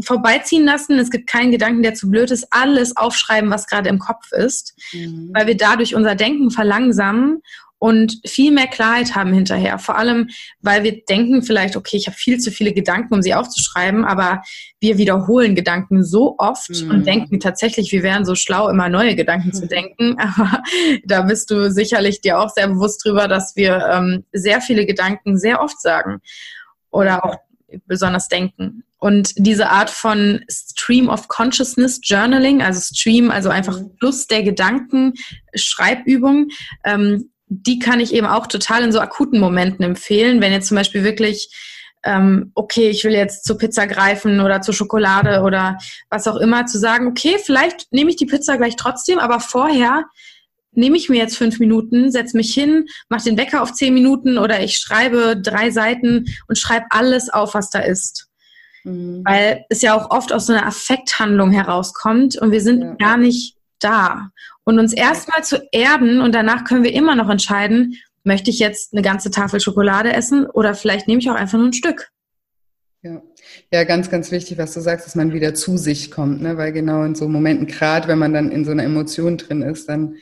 vorbeiziehen lassen. Es gibt keinen Gedanken, der zu blöd ist. Alles aufschreiben, was gerade im Kopf ist, mhm. weil wir dadurch unser Denken verlangsamen und viel mehr Klarheit haben hinterher. Vor allem, weil wir denken vielleicht, okay, ich habe viel zu viele Gedanken, um sie aufzuschreiben, aber wir wiederholen Gedanken so oft mhm. und denken tatsächlich, wir wären so schlau, immer neue Gedanken mhm. zu denken. Aber da bist du sicherlich dir auch sehr bewusst drüber, dass wir ähm, sehr viele Gedanken sehr oft sagen oder auch besonders denken. Und diese Art von Stream of Consciousness Journaling, also Stream, also einfach mhm. Fluss der Gedanken, Schreibübung, ähm, die kann ich eben auch total in so akuten Momenten empfehlen, wenn jetzt zum Beispiel wirklich ähm, okay, ich will jetzt zur Pizza greifen oder zur Schokolade oder was auch immer, zu sagen, okay, vielleicht nehme ich die Pizza gleich trotzdem, aber vorher nehme ich mir jetzt fünf Minuten, setze mich hin, mache den Wecker auf zehn Minuten oder ich schreibe drei Seiten und schreibe alles auf, was da ist. Mhm. Weil es ja auch oft aus so einer Affekthandlung herauskommt und wir sind ja. gar nicht da. Und uns erstmal zu erden und danach können wir immer noch entscheiden, möchte ich jetzt eine ganze Tafel Schokolade essen oder vielleicht nehme ich auch einfach nur ein Stück. Ja. ja, ganz, ganz wichtig, was du sagst, dass man wieder zu sich kommt, ne? weil genau in so Momenten, gerade wenn man dann in so einer Emotion drin ist, dann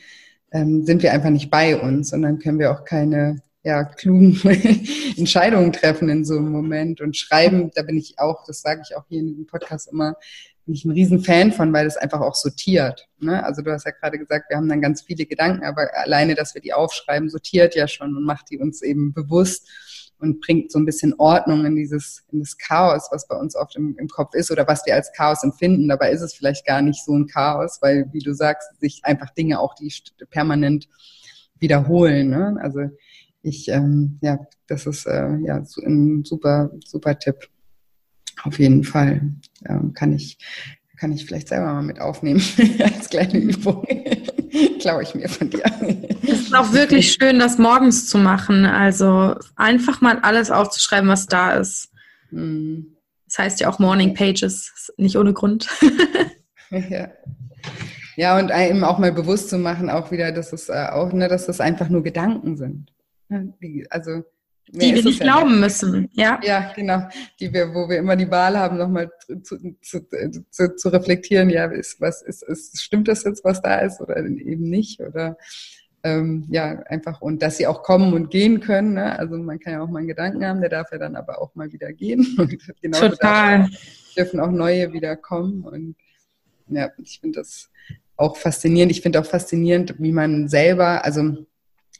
ähm, sind wir einfach nicht bei uns und dann können wir auch keine ja, klugen Entscheidungen treffen in so einem Moment. Und schreiben, da bin ich auch, das sage ich auch hier in diesem Podcast immer, bin ich ein Riesenfan von, weil das einfach auch sortiert. Ne? Also du hast ja gerade gesagt, wir haben dann ganz viele Gedanken, aber alleine, dass wir die aufschreiben, sortiert ja schon und macht die uns eben bewusst und bringt so ein bisschen Ordnung in dieses, in das Chaos, was bei uns oft im, im Kopf ist oder was wir als Chaos empfinden. Dabei ist es vielleicht gar nicht so ein Chaos, weil, wie du sagst, sich einfach Dinge auch, die permanent wiederholen. Ne? Also ich, ähm, ja, das ist äh, ja ein super, super Tipp. Auf jeden Fall. Ähm, kann ich, kann ich vielleicht selber mal mit aufnehmen als kleine Übung. Klaue ich mir von dir. Es ist auch wirklich schön, das morgens zu machen. Also einfach mal alles aufzuschreiben, was da ist. Mhm. Das heißt ja auch Morning Pages, nicht ohne Grund. ja. ja, und eben auch mal bewusst zu machen, auch wieder, dass es äh, auch, ne, dass das einfach nur Gedanken sind. Also die wir nicht glauben ja. müssen, ja. Ja, genau. Die wir, wo wir immer die Wahl haben, nochmal zu, zu, zu, zu reflektieren, ja, ist, was ist, ist, stimmt das jetzt, was da ist, oder eben nicht? Oder ähm, ja, einfach, und dass sie auch kommen und gehen können. Ne? Also man kann ja auch mal einen Gedanken haben, der darf ja dann aber auch mal wieder gehen. Und genau Total. dürfen auch neue wieder kommen. Und ja, ich finde das auch faszinierend. Ich finde auch faszinierend, wie man selber, also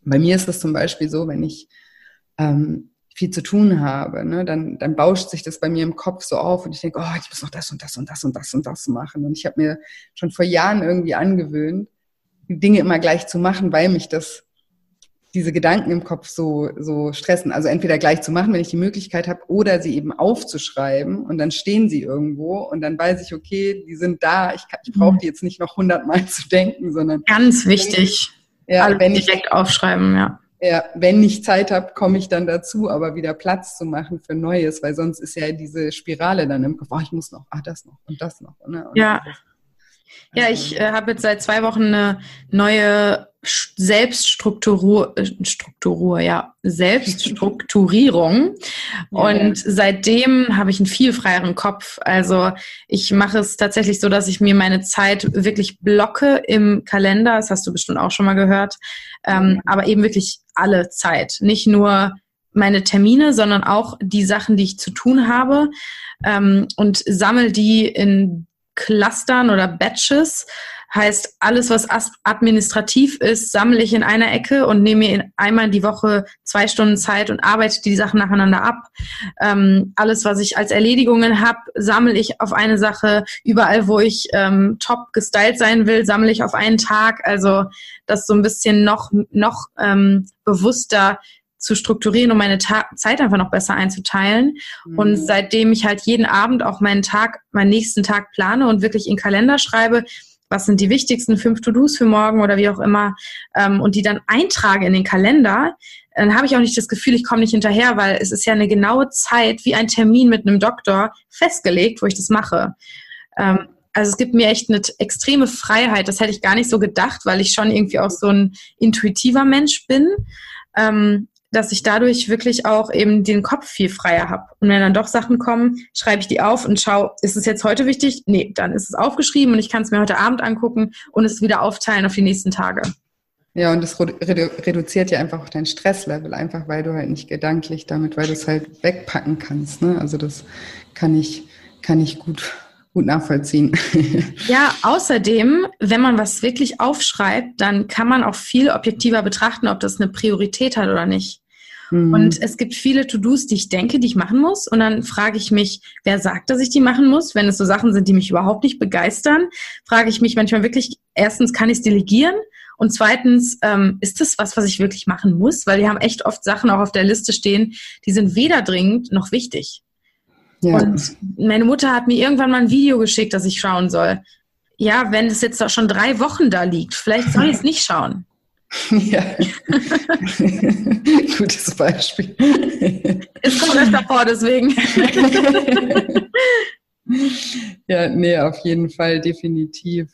bei mir ist es zum Beispiel so, wenn ich ähm, viel zu tun habe, ne, dann, dann bauscht sich das bei mir im Kopf so auf und ich denke, oh, ich muss noch das und das und das und das und das machen. Und ich habe mir schon vor Jahren irgendwie angewöhnt, die Dinge immer gleich zu machen, weil mich das diese Gedanken im Kopf so, so stressen. Also entweder gleich zu machen, wenn ich die Möglichkeit habe, oder sie eben aufzuschreiben und dann stehen sie irgendwo und dann weiß ich, okay, die sind da, ich, ich brauche die jetzt nicht noch hundertmal zu denken, sondern. Ganz wichtig. Wenn, ja, wenn direkt ich, aufschreiben, ja ja, wenn ich Zeit habe, komme ich dann dazu, aber wieder Platz zu machen für Neues, weil sonst ist ja diese Spirale dann im Kopf, oh, ich muss noch, ah, das noch und das noch. Ne? Und ja. Das, ja, ich äh, habe jetzt seit zwei Wochen eine neue Selbststrukturur, äh, ja, Selbststrukturierung. Und seitdem habe ich einen viel freieren Kopf. Also ich mache es tatsächlich so, dass ich mir meine Zeit wirklich blocke im Kalender. Das hast du bestimmt auch schon mal gehört. Ähm, aber eben wirklich alle Zeit. Nicht nur meine Termine, sondern auch die Sachen, die ich zu tun habe. Ähm, und sammle die in Clustern oder Batches. Heißt, alles, was administrativ ist, sammle ich in einer Ecke und nehme mir einmal die Woche zwei Stunden Zeit und arbeite die Sachen nacheinander ab. Ähm, alles, was ich als Erledigungen habe, sammle ich auf eine Sache. Überall, wo ich ähm, top gestylt sein will, sammle ich auf einen Tag. Also das so ein bisschen noch, noch ähm, bewusster zu strukturieren, um meine Ta Zeit einfach noch besser einzuteilen. Mhm. Und seitdem ich halt jeden Abend auch meinen Tag, meinen nächsten Tag plane und wirklich in Kalender schreibe, was sind die wichtigsten fünf To-Dos für morgen oder wie auch immer, ähm, und die dann eintrage in den Kalender, dann habe ich auch nicht das Gefühl, ich komme nicht hinterher, weil es ist ja eine genaue Zeit wie ein Termin mit einem Doktor festgelegt, wo ich das mache. Ähm, also es gibt mir echt eine extreme Freiheit. Das hätte ich gar nicht so gedacht, weil ich schon irgendwie auch so ein intuitiver Mensch bin. Ähm, dass ich dadurch wirklich auch eben den Kopf viel freier habe. Und wenn dann doch Sachen kommen, schreibe ich die auf und schaue, ist es jetzt heute wichtig? Nee, dann ist es aufgeschrieben und ich kann es mir heute Abend angucken und es wieder aufteilen auf die nächsten Tage. Ja, und das redu reduziert ja einfach auch dein Stresslevel, einfach weil du halt nicht gedanklich damit, weil du es halt wegpacken kannst. Ne? Also das kann ich, kann ich gut, gut nachvollziehen. Ja, außerdem, wenn man was wirklich aufschreibt, dann kann man auch viel objektiver betrachten, ob das eine Priorität hat oder nicht. Mhm. Und es gibt viele To-Dos, die ich denke, die ich machen muss. Und dann frage ich mich, wer sagt, dass ich die machen muss? Wenn es so Sachen sind, die mich überhaupt nicht begeistern, frage ich mich manchmal wirklich, erstens, kann ich es delegieren? Und zweitens, ähm, ist das was, was ich wirklich machen muss? Weil wir haben echt oft Sachen auch auf der Liste stehen, die sind weder dringend noch wichtig. Ja. Und meine Mutter hat mir irgendwann mal ein Video geschickt, das ich schauen soll. Ja, wenn es jetzt schon drei Wochen da liegt, vielleicht soll ich es nicht schauen. Ja. Gutes Beispiel. Es kommt öfter vor, deswegen. ja, nee, auf jeden Fall, definitiv.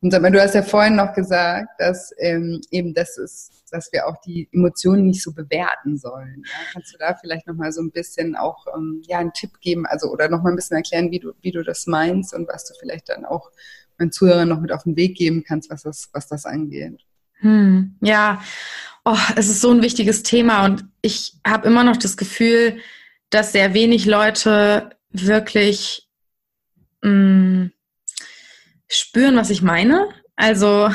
Und sag mal, du hast ja vorhin noch gesagt, dass ähm, eben das ist, dass wir auch die Emotionen nicht so bewerten sollen. Ja? Kannst du da vielleicht nochmal so ein bisschen auch ähm, ja, einen Tipp geben, also oder nochmal ein bisschen erklären, wie du, wie du das meinst und was du vielleicht dann auch meinen Zuhörern noch mit auf den Weg geben kannst, was das, was das angeht? Hm, ja, oh, es ist so ein wichtiges Thema und ich habe immer noch das Gefühl, dass sehr wenig Leute wirklich mh, mm, spüren, was ich meine. Also,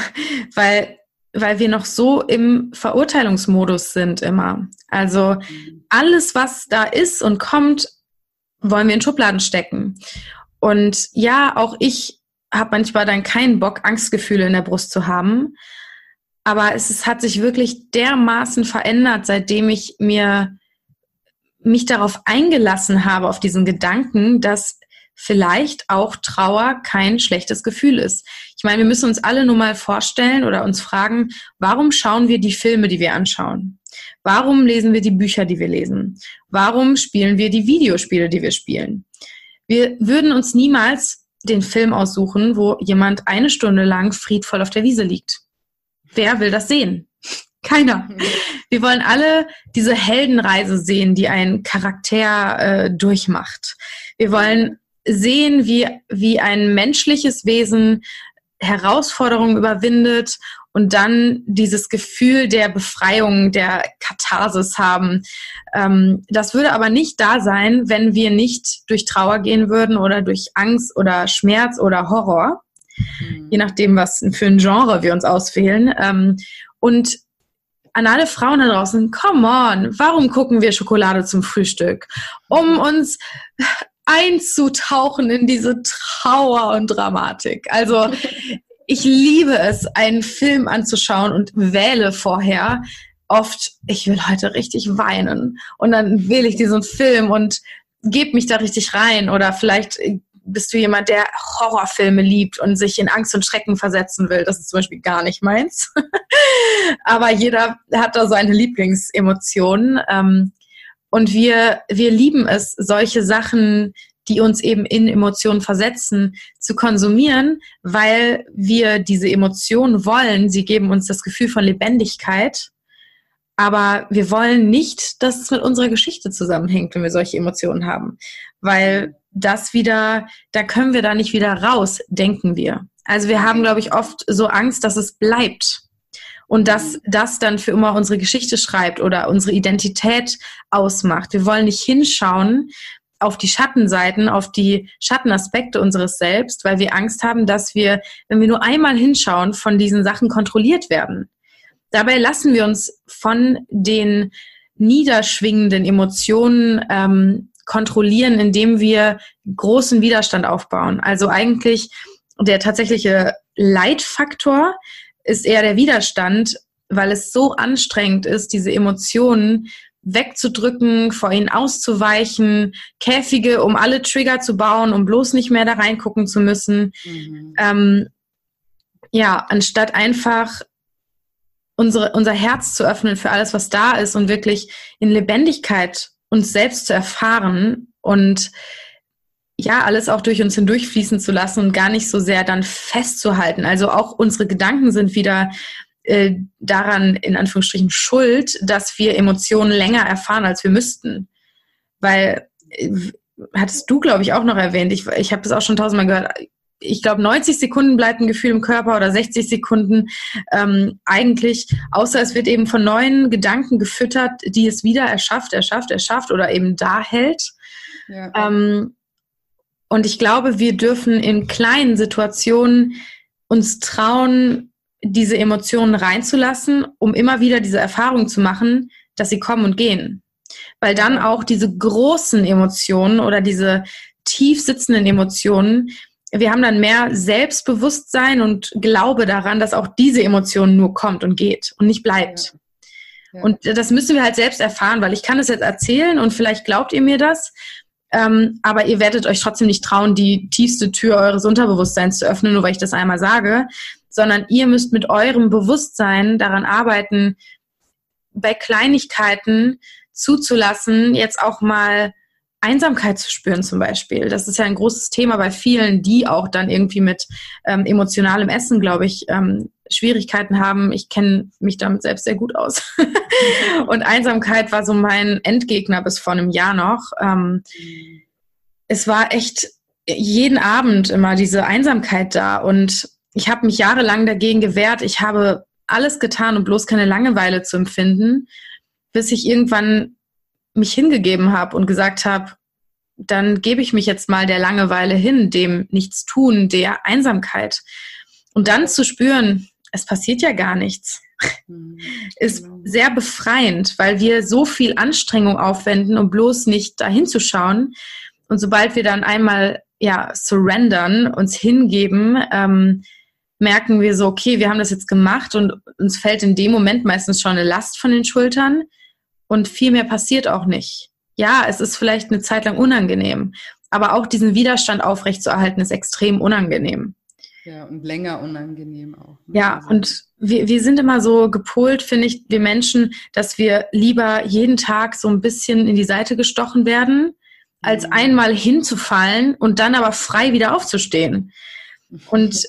weil, weil wir noch so im Verurteilungsmodus sind immer. Also alles, was da ist und kommt, wollen wir in Schubladen stecken. Und ja, auch ich habe manchmal dann keinen Bock, Angstgefühle in der Brust zu haben. Aber es, es hat sich wirklich dermaßen verändert, seitdem ich mir mich darauf eingelassen habe, auf diesen Gedanken, dass vielleicht auch Trauer kein schlechtes Gefühl ist. Ich meine, wir müssen uns alle nur mal vorstellen oder uns fragen, warum schauen wir die Filme, die wir anschauen? Warum lesen wir die Bücher, die wir lesen? Warum spielen wir die Videospiele, die wir spielen? Wir würden uns niemals den Film aussuchen, wo jemand eine Stunde lang friedvoll auf der Wiese liegt. Wer will das sehen? Keiner. Wir wollen alle diese Heldenreise sehen, die ein Charakter äh, durchmacht. Wir wollen sehen, wie, wie ein menschliches Wesen Herausforderungen überwindet und dann dieses Gefühl der Befreiung, der Katharsis haben. Ähm, das würde aber nicht da sein, wenn wir nicht durch Trauer gehen würden oder durch Angst oder Schmerz oder Horror, mhm. je nachdem, was für ein Genre wir uns auswählen. Ähm, und an alle Frauen da draußen, come on, warum gucken wir Schokolade zum Frühstück? Um uns einzutauchen in diese Trauer und Dramatik. Also ich liebe es, einen Film anzuschauen und wähle vorher oft, ich will heute richtig weinen. Und dann wähle ich diesen Film und gebe mich da richtig rein. Oder vielleicht bist du jemand, der Horrorfilme liebt und sich in Angst und Schrecken versetzen will. Das ist zum Beispiel gar nicht meins. Aber jeder hat da seine Lieblingsemotionen. Ähm, und wir, wir lieben es, solche Sachen, die uns eben in Emotionen versetzen, zu konsumieren, weil wir diese Emotionen wollen. Sie geben uns das Gefühl von Lebendigkeit. Aber wir wollen nicht, dass es mit unserer Geschichte zusammenhängt, wenn wir solche Emotionen haben. Weil das wieder, da können wir da nicht wieder raus, denken wir. Also wir haben, glaube ich, oft so Angst, dass es bleibt und dass das dann für immer unsere Geschichte schreibt oder unsere Identität ausmacht. Wir wollen nicht hinschauen auf die Schattenseiten, auf die Schattenaspekte unseres Selbst, weil wir Angst haben, dass wir, wenn wir nur einmal hinschauen, von diesen Sachen kontrolliert werden. Dabei lassen wir uns von den niederschwingenden Emotionen ähm, kontrollieren, indem wir großen Widerstand aufbauen. Also eigentlich der tatsächliche Leitfaktor ist eher der Widerstand, weil es so anstrengend ist, diese Emotionen wegzudrücken, vor ihnen auszuweichen, Käfige, um alle Trigger zu bauen, um bloß nicht mehr da reingucken zu müssen. Mhm. Ähm, ja, anstatt einfach unsere, unser Herz zu öffnen für alles, was da ist und wirklich in Lebendigkeit uns selbst zu erfahren und ja, alles auch durch uns hindurchfließen zu lassen und gar nicht so sehr dann festzuhalten. Also auch unsere Gedanken sind wieder äh, daran in Anführungsstrichen schuld, dass wir Emotionen länger erfahren, als wir müssten. Weil, äh, hattest du, glaube ich, auch noch erwähnt, ich, ich habe das auch schon tausendmal gehört, ich glaube, 90 Sekunden bleibt ein Gefühl im Körper oder 60 Sekunden ähm, eigentlich, außer es wird eben von neuen Gedanken gefüttert, die es wieder erschafft, erschafft, erschafft oder eben da hält. Ja. Ähm, und ich glaube, wir dürfen in kleinen Situationen uns trauen, diese Emotionen reinzulassen, um immer wieder diese Erfahrung zu machen, dass sie kommen und gehen. Weil dann auch diese großen Emotionen oder diese tief sitzenden Emotionen, wir haben dann mehr Selbstbewusstsein und Glaube daran, dass auch diese Emotion nur kommt und geht und nicht bleibt. Ja. Ja. Und das müssen wir halt selbst erfahren, weil ich kann es jetzt erzählen und vielleicht glaubt ihr mir das, ähm, aber ihr werdet euch trotzdem nicht trauen, die tiefste Tür eures Unterbewusstseins zu öffnen, nur weil ich das einmal sage, sondern ihr müsst mit eurem Bewusstsein daran arbeiten, bei Kleinigkeiten zuzulassen, jetzt auch mal Einsamkeit zu spüren zum Beispiel. Das ist ja ein großes Thema bei vielen, die auch dann irgendwie mit ähm, emotionalem Essen, glaube ich, ähm, Schwierigkeiten haben. Ich kenne mich damit selbst sehr gut aus. und Einsamkeit war so mein Endgegner bis vor einem Jahr noch. Ähm, es war echt jeden Abend immer diese Einsamkeit da und ich habe mich jahrelang dagegen gewehrt. Ich habe alles getan, um bloß keine Langeweile zu empfinden, bis ich irgendwann mich hingegeben habe und gesagt habe, dann gebe ich mich jetzt mal der Langeweile hin, dem Nichtstun, der Einsamkeit. Und dann zu spüren, es passiert ja gar nichts, mhm. ist genau. sehr befreiend, weil wir so viel Anstrengung aufwenden, um bloß nicht dahin zu schauen. Und sobald wir dann einmal ja surrendern, uns hingeben, ähm, merken wir so, okay, wir haben das jetzt gemacht und uns fällt in dem Moment meistens schon eine Last von den Schultern und viel mehr passiert auch nicht. Ja, es ist vielleicht eine Zeit lang unangenehm, aber auch diesen Widerstand aufrechtzuerhalten ist extrem unangenehm. Ja, und länger unangenehm auch. Ne? Ja, also. und wir, wir sind immer so gepolt, finde ich, wir Menschen, dass wir lieber jeden Tag so ein bisschen in die Seite gestochen werden, als mhm. einmal hinzufallen und dann aber frei wieder aufzustehen. Und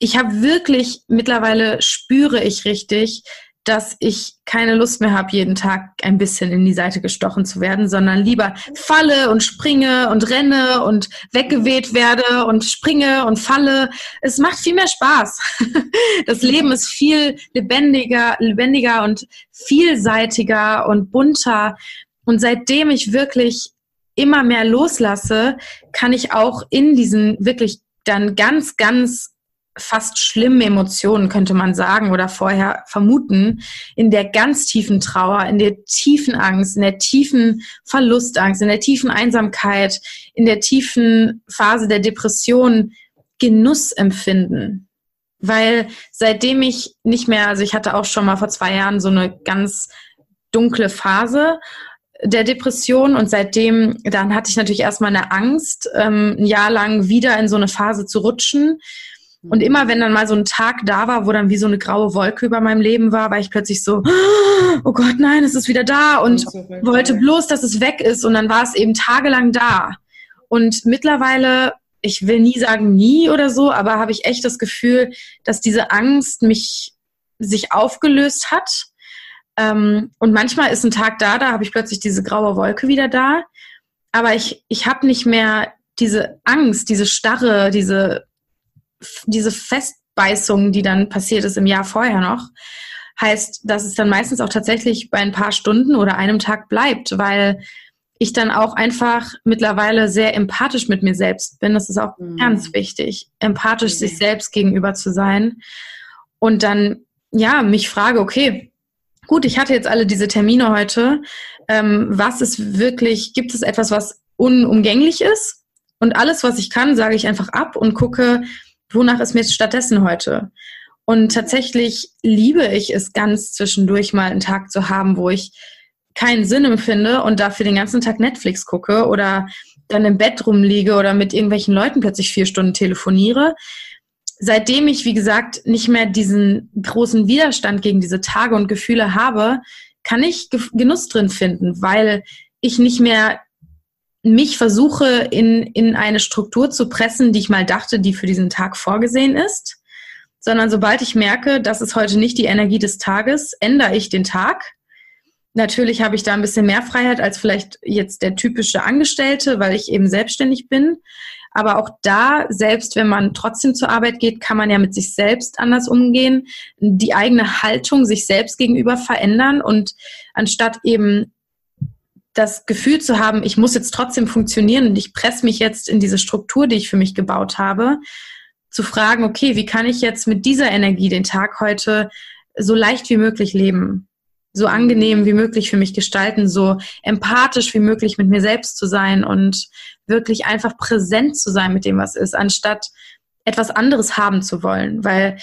ich habe wirklich, mittlerweile spüre ich richtig, dass ich keine Lust mehr habe, jeden Tag ein bisschen in die Seite gestochen zu werden, sondern lieber falle und springe und renne und weggeweht werde und springe und falle. Es macht viel mehr Spaß. Das Leben ist viel lebendiger, lebendiger und vielseitiger und bunter. Und seitdem ich wirklich immer mehr loslasse, kann ich auch in diesen wirklich dann ganz, ganz fast schlimme Emotionen, könnte man sagen, oder vorher vermuten, in der ganz tiefen Trauer, in der tiefen Angst, in der tiefen Verlustangst, in der tiefen Einsamkeit, in der tiefen Phase der Depression Genuss empfinden. Weil seitdem ich nicht mehr, also ich hatte auch schon mal vor zwei Jahren so eine ganz dunkle Phase der Depression und seitdem, dann hatte ich natürlich erstmal eine Angst, ähm, ein Jahr lang wieder in so eine Phase zu rutschen und immer wenn dann mal so ein Tag da war, wo dann wie so eine graue Wolke über meinem Leben war, war ich plötzlich so, oh Gott, nein, es ist wieder da und wollte bloß, dass es weg ist. Und dann war es eben tagelang da. Und mittlerweile, ich will nie sagen nie oder so, aber habe ich echt das Gefühl, dass diese Angst mich sich aufgelöst hat. Ähm, und manchmal ist ein Tag da, da habe ich plötzlich diese graue Wolke wieder da. Aber ich, ich habe nicht mehr diese Angst, diese Starre, diese diese Festbeißung, die dann passiert ist im Jahr vorher noch, heißt, dass es dann meistens auch tatsächlich bei ein paar Stunden oder einem Tag bleibt, weil ich dann auch einfach mittlerweile sehr empathisch mit mir selbst bin. Das ist auch mhm. ganz wichtig, empathisch mhm. sich selbst gegenüber zu sein. Und dann, ja, mich frage, okay, gut, ich hatte jetzt alle diese Termine heute. Ähm, was ist wirklich, gibt es etwas, was unumgänglich ist? Und alles, was ich kann, sage ich einfach ab und gucke, wonach ist mir stattdessen heute? Und tatsächlich liebe ich es ganz zwischendurch mal einen Tag zu haben, wo ich keinen Sinn empfinde und dafür den ganzen Tag Netflix gucke oder dann im Bett rumliege oder mit irgendwelchen Leuten plötzlich vier Stunden telefoniere. Seitdem ich, wie gesagt, nicht mehr diesen großen Widerstand gegen diese Tage und Gefühle habe, kann ich Genuss drin finden, weil ich nicht mehr mich versuche, in, in eine Struktur zu pressen, die ich mal dachte, die für diesen Tag vorgesehen ist, sondern sobald ich merke, das ist heute nicht die Energie des Tages, ändere ich den Tag. Natürlich habe ich da ein bisschen mehr Freiheit als vielleicht jetzt der typische Angestellte, weil ich eben selbstständig bin. Aber auch da, selbst wenn man trotzdem zur Arbeit geht, kann man ja mit sich selbst anders umgehen, die eigene Haltung sich selbst gegenüber verändern und anstatt eben das Gefühl zu haben, ich muss jetzt trotzdem funktionieren und ich presse mich jetzt in diese Struktur, die ich für mich gebaut habe, zu fragen, okay, wie kann ich jetzt mit dieser Energie den Tag heute so leicht wie möglich leben? so angenehm wie möglich für mich gestalten, so empathisch wie möglich mit mir selbst zu sein und wirklich einfach präsent zu sein mit dem, was ist, anstatt etwas anderes haben zu wollen. Weil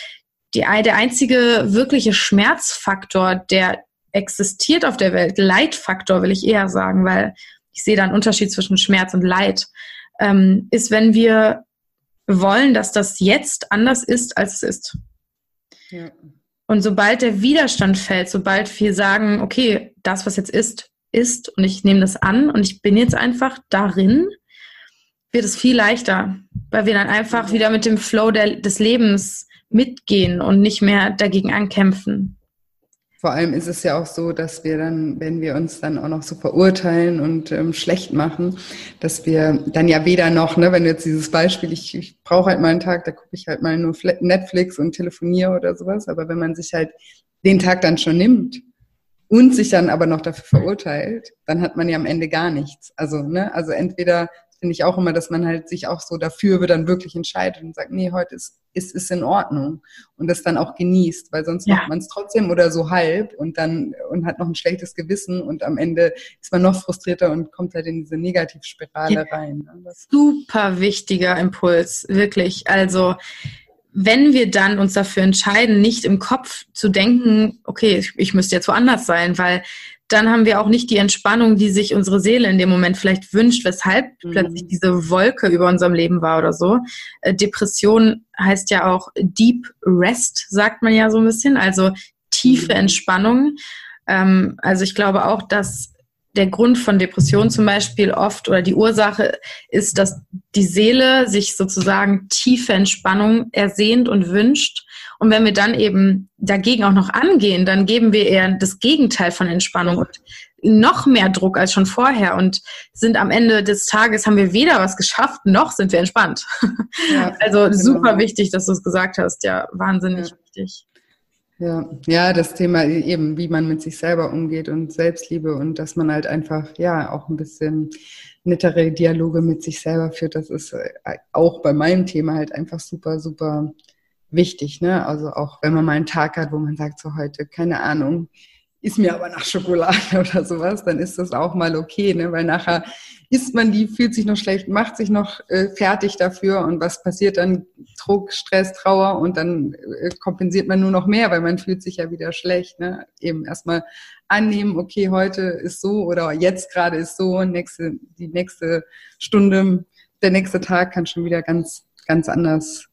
die, der einzige wirkliche Schmerzfaktor, der existiert auf der Welt, Leidfaktor will ich eher sagen, weil ich sehe da einen Unterschied zwischen Schmerz und Leid, ähm, ist, wenn wir wollen, dass das jetzt anders ist, als es ist. Ja. Und sobald der Widerstand fällt, sobald wir sagen, okay, das, was jetzt ist, ist und ich nehme das an und ich bin jetzt einfach darin, wird es viel leichter, weil wir dann einfach wieder mit dem Flow der, des Lebens mitgehen und nicht mehr dagegen ankämpfen. Vor allem ist es ja auch so, dass wir dann, wenn wir uns dann auch noch so verurteilen und ähm, schlecht machen, dass wir dann ja weder noch, ne, wenn du jetzt dieses Beispiel, ich, ich brauche halt mal einen Tag, da gucke ich halt mal nur Netflix und telefoniere oder sowas, aber wenn man sich halt den Tag dann schon nimmt und sich dann aber noch dafür verurteilt, dann hat man ja am Ende gar nichts. Also, ne, also entweder finde ich auch immer, dass man halt sich auch so dafür dann wirklich entscheidet und sagt, nee, heute ist, ist, ist in Ordnung und das dann auch genießt, weil sonst ja. macht man es trotzdem oder so halb und dann und hat noch ein schlechtes Gewissen und am Ende ist man noch frustrierter und kommt halt in diese Negativspirale ja. rein. Ne? Super wichtiger Impuls, wirklich. Also wenn wir dann uns dafür entscheiden, nicht im Kopf zu denken, okay, ich, ich müsste jetzt woanders sein, weil dann haben wir auch nicht die Entspannung, die sich unsere Seele in dem Moment vielleicht wünscht, weshalb mhm. plötzlich diese Wolke über unserem Leben war oder so. Äh, Depression heißt ja auch Deep Rest, sagt man ja so ein bisschen, also tiefe mhm. Entspannung. Ähm, also ich glaube auch, dass der Grund von Depression zum Beispiel oft oder die Ursache ist, dass die Seele sich sozusagen tiefe Entspannung ersehnt und wünscht und wenn wir dann eben dagegen auch noch angehen, dann geben wir eher das Gegenteil von Entspannung und noch mehr Druck als schon vorher und sind am Ende des Tages haben wir weder was geschafft, noch sind wir entspannt. Ja, also genau. super wichtig, dass du es gesagt hast. Ja, wahnsinnig ja. wichtig. Ja, ja, das Thema eben, wie man mit sich selber umgeht und Selbstliebe und dass man halt einfach, ja, auch ein bisschen nettere Dialoge mit sich selber führt. Das ist äh, auch bei meinem Thema halt einfach super, super wichtig, ne? Also auch wenn man mal einen Tag hat, wo man sagt, so heute, keine Ahnung, ist mir aber nach Schokolade oder sowas, dann ist das auch mal okay, ne? Weil nachher isst man die, fühlt sich noch schlecht, macht sich noch äh, fertig dafür und was passiert dann? Druck, Stress, Trauer und dann äh, kompensiert man nur noch mehr, weil man fühlt sich ja wieder schlecht, ne? Eben erstmal annehmen, okay, heute ist so oder jetzt gerade ist so, nächste, die nächste Stunde, der nächste Tag kann schon wieder ganz, ganz anders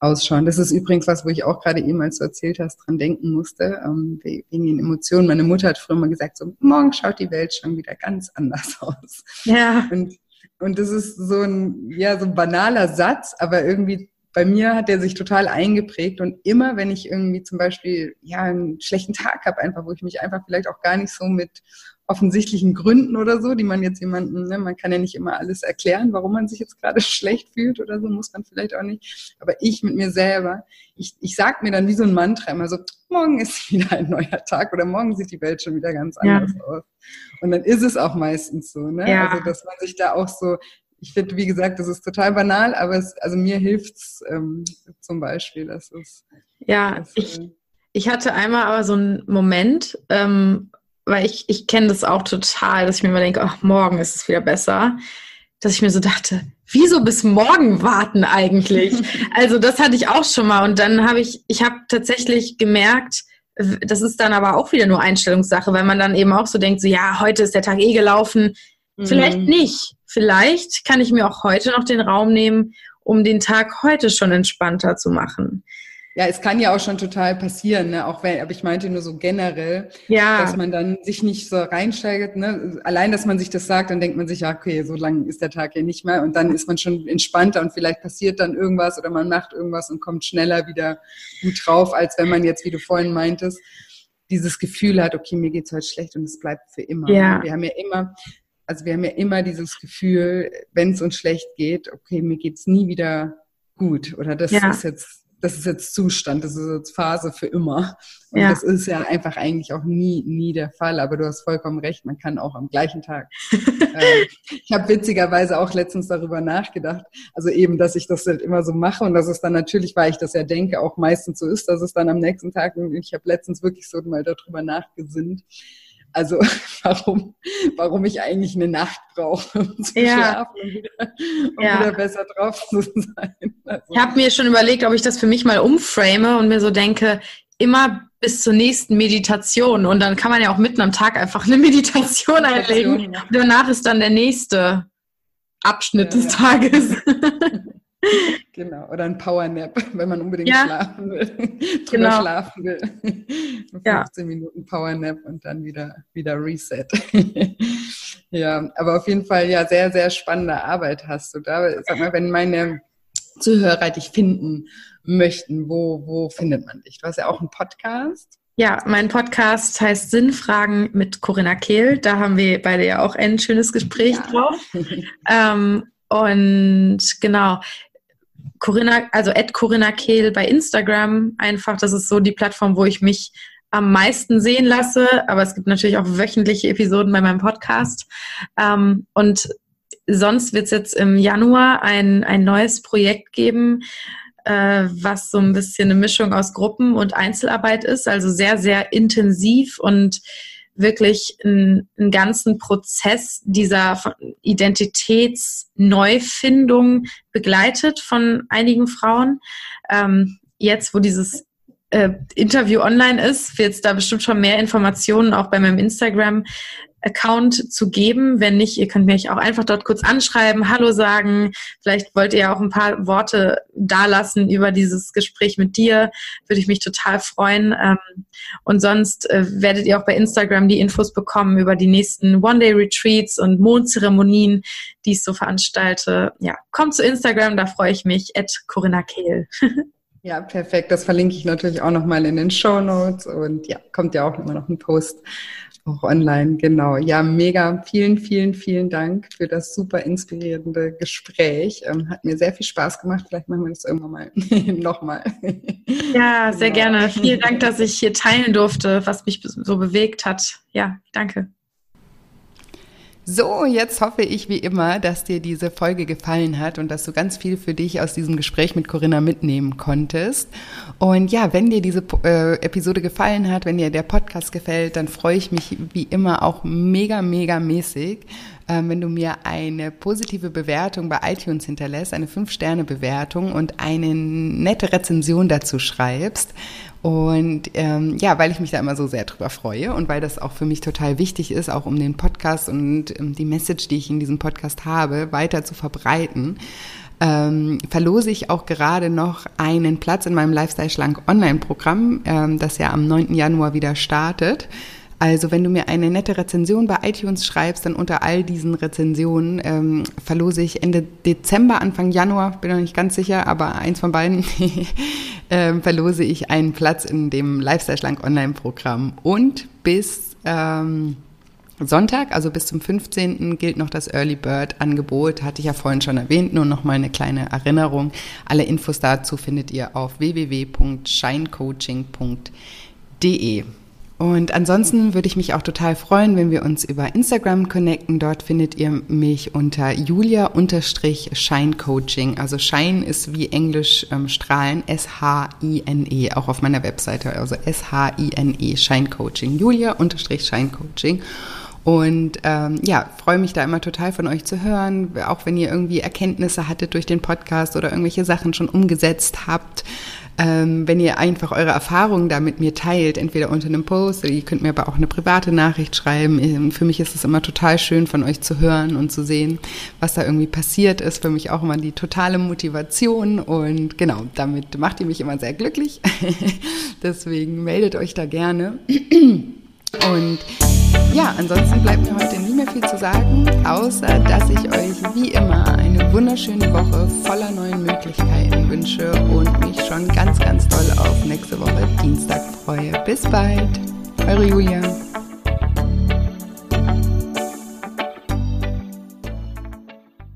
ausschauen. Das ist übrigens was, wo ich auch gerade eben, als du erzählt hast, dran denken musste, ähm, wegen den Emotionen. Meine Mutter hat früher mal gesagt, so morgen schaut die Welt schon wieder ganz anders aus. Ja. Und, und das ist so ein, ja, so ein banaler Satz, aber irgendwie bei mir hat der sich total eingeprägt und immer, wenn ich irgendwie zum Beispiel ja einen schlechten Tag habe, einfach, wo ich mich einfach vielleicht auch gar nicht so mit offensichtlichen Gründen oder so, die man jetzt jemanden, ne, man kann ja nicht immer alles erklären, warum man sich jetzt gerade schlecht fühlt oder so, muss man vielleicht auch nicht. Aber ich mit mir selber, ich, ich sag mir dann wie so ein Mantra immer so, morgen ist wieder ein neuer Tag oder morgen sieht die Welt schon wieder ganz anders ja. aus. Und dann ist es auch meistens so, ne? Ja. Also, dass man sich da auch so, ich finde, wie gesagt, das ist total banal, aber es, also mir hilft's ähm, zum Beispiel, dass es. Ja, das, ich, äh, ich hatte einmal aber so einen Moment, ähm, weil ich, ich kenne das auch total, dass ich mir immer denke, ach, morgen ist es wieder besser. Dass ich mir so dachte, wieso bis morgen warten eigentlich? also das hatte ich auch schon mal. Und dann habe ich, ich habe tatsächlich gemerkt, das ist dann aber auch wieder nur Einstellungssache, weil man dann eben auch so denkt, so ja, heute ist der Tag eh gelaufen. Mhm. Vielleicht nicht. Vielleicht kann ich mir auch heute noch den Raum nehmen, um den Tag heute schon entspannter zu machen. Ja, es kann ja auch schon total passieren, ne? auch wenn, aber ich meinte nur so generell, ja. dass man dann sich nicht so reinsteigert. Ne? Allein, dass man sich das sagt, dann denkt man sich, ja, okay, so lang ist der Tag ja nicht mehr und dann ist man schon entspannter und vielleicht passiert dann irgendwas oder man macht irgendwas und kommt schneller wieder gut drauf, als wenn man jetzt, wie du vorhin meintest, dieses Gefühl hat, okay, mir geht's heute schlecht und es bleibt für immer. Ja. Wir haben ja immer, also wir haben ja immer dieses Gefühl, wenn es uns schlecht geht, okay, mir geht's nie wieder gut oder das ja. ist jetzt das ist jetzt Zustand, das ist jetzt Phase für immer. Und ja. das ist ja einfach eigentlich auch nie, nie der Fall. Aber du hast vollkommen recht, man kann auch am gleichen Tag. äh, ich habe witzigerweise auch letztens darüber nachgedacht. Also eben, dass ich das halt immer so mache und dass es dann natürlich, weil ich das ja denke, auch meistens so ist, dass es dann am nächsten Tag, ich habe letztens wirklich so mal darüber nachgesinnt, also warum, warum ich eigentlich eine Nacht brauche, um zu ja. schlafen und, wieder, um ja. wieder besser drauf zu sein. Also. Ich habe mir schon überlegt, ob ich das für mich mal umframe und mir so denke, immer bis zur nächsten Meditation. Und dann kann man ja auch mitten am Tag einfach eine Meditation einlegen. Und danach ist dann der nächste Abschnitt ja, des Tages. Genau, oder ein Powernap, wenn man unbedingt ja. schlafen will. genau. schlafen will. 15 ja. Minuten Powernap und dann wieder, wieder Reset. ja, aber auf jeden Fall ja sehr, sehr spannende Arbeit hast du da. Sag mal, wenn meine Zuhörer dich finden möchten, wo, wo findet man dich? Du hast ja auch einen Podcast. Ja, mein Podcast heißt Sinnfragen mit Corinna Kehl. Da haben wir beide ja auch ein schönes Gespräch ja. drauf. ähm, und genau, Corinna, also at Corinna Kehl bei Instagram einfach. Das ist so die Plattform, wo ich mich am meisten sehen lasse. Aber es gibt natürlich auch wöchentliche Episoden bei meinem Podcast. Ähm, und sonst wird es jetzt im Januar ein, ein neues Projekt geben, äh, was so ein bisschen eine Mischung aus Gruppen und Einzelarbeit ist. Also sehr, sehr intensiv und wirklich einen, einen ganzen Prozess dieser Identitätsneufindung begleitet von einigen Frauen. Ähm, jetzt, wo dieses äh, Interview online ist, wird es da bestimmt schon mehr Informationen auch bei meinem Instagram Account zu geben. Wenn nicht, ihr könnt mich auch einfach dort kurz anschreiben, Hallo sagen. Vielleicht wollt ihr auch ein paar Worte dalassen über dieses Gespräch mit dir. Würde ich mich total freuen. Ähm, und sonst äh, werdet ihr auch bei Instagram die Infos bekommen über die nächsten One-Day-Retreats und Mondzeremonien, die ich so veranstalte. Ja, kommt zu Instagram, da freue ich mich. At Corinna Kehl. Ja, perfekt. Das verlinke ich natürlich auch nochmal in den Show Notes und ja, kommt ja auch immer noch ein Post auch online, genau. Ja, mega. Vielen, vielen, vielen Dank für das super inspirierende Gespräch. Ähm, hat mir sehr viel Spaß gemacht. Vielleicht machen wir das irgendwann mal nochmal. Ja, sehr genau. gerne. Vielen Dank, dass ich hier teilen durfte, was mich so bewegt hat. Ja, danke. So, jetzt hoffe ich wie immer, dass dir diese Folge gefallen hat und dass du ganz viel für dich aus diesem Gespräch mit Corinna mitnehmen konntest. Und ja, wenn dir diese äh, Episode gefallen hat, wenn dir der Podcast gefällt, dann freue ich mich wie immer auch mega, mega mäßig, äh, wenn du mir eine positive Bewertung bei iTunes hinterlässt, eine 5-Sterne-Bewertung und eine nette Rezension dazu schreibst. Und ähm, ja, weil ich mich da immer so sehr drüber freue und weil das auch für mich total wichtig ist, auch um den Podcast und ähm, die Message, die ich in diesem Podcast habe, weiter zu verbreiten, ähm, verlose ich auch gerade noch einen Platz in meinem Lifestyle Schlank Online-Programm, ähm, das ja am 9. Januar wieder startet. Also wenn du mir eine nette Rezension bei iTunes schreibst, dann unter all diesen Rezensionen ähm, verlose ich Ende Dezember, Anfang Januar, bin noch nicht ganz sicher, aber eins von beiden, ähm, verlose ich einen Platz in dem Lifestyle Schlank Online-Programm. Und bis ähm, Sonntag, also bis zum 15. gilt noch das Early Bird Angebot, hatte ich ja vorhin schon erwähnt, nur noch mal eine kleine Erinnerung. Alle Infos dazu findet ihr auf www.shinecoaching.de. Und ansonsten würde ich mich auch total freuen, wenn wir uns über Instagram connecten. Dort findet ihr mich unter julia-shine-coaching. Also Shine ist wie Englisch ähm, strahlen, S-H-I-N-E, auch auf meiner Webseite. Also S-H-I-N-E, Shine-Coaching. Julia-shine-coaching. Und ähm, ja, freue mich da immer total von euch zu hören, auch wenn ihr irgendwie Erkenntnisse hattet durch den Podcast oder irgendwelche Sachen schon umgesetzt habt ähm, wenn ihr einfach eure Erfahrungen da mit mir teilt, entweder unter einem Post oder ihr könnt mir aber auch eine private Nachricht schreiben. Ähm, für mich ist es immer total schön, von euch zu hören und zu sehen, was da irgendwie passiert ist. Für mich auch immer die totale Motivation und genau, damit macht ihr mich immer sehr glücklich. Deswegen meldet euch da gerne. Und ja, ansonsten bleibt mir heute nie mehr viel zu sagen, außer dass ich euch wie immer eine wunderschöne Woche voller neuen Möglichkeiten wünsche und mich schon ganz, ganz doll auf nächste Woche Dienstag freue. Bis bald, eure Julia.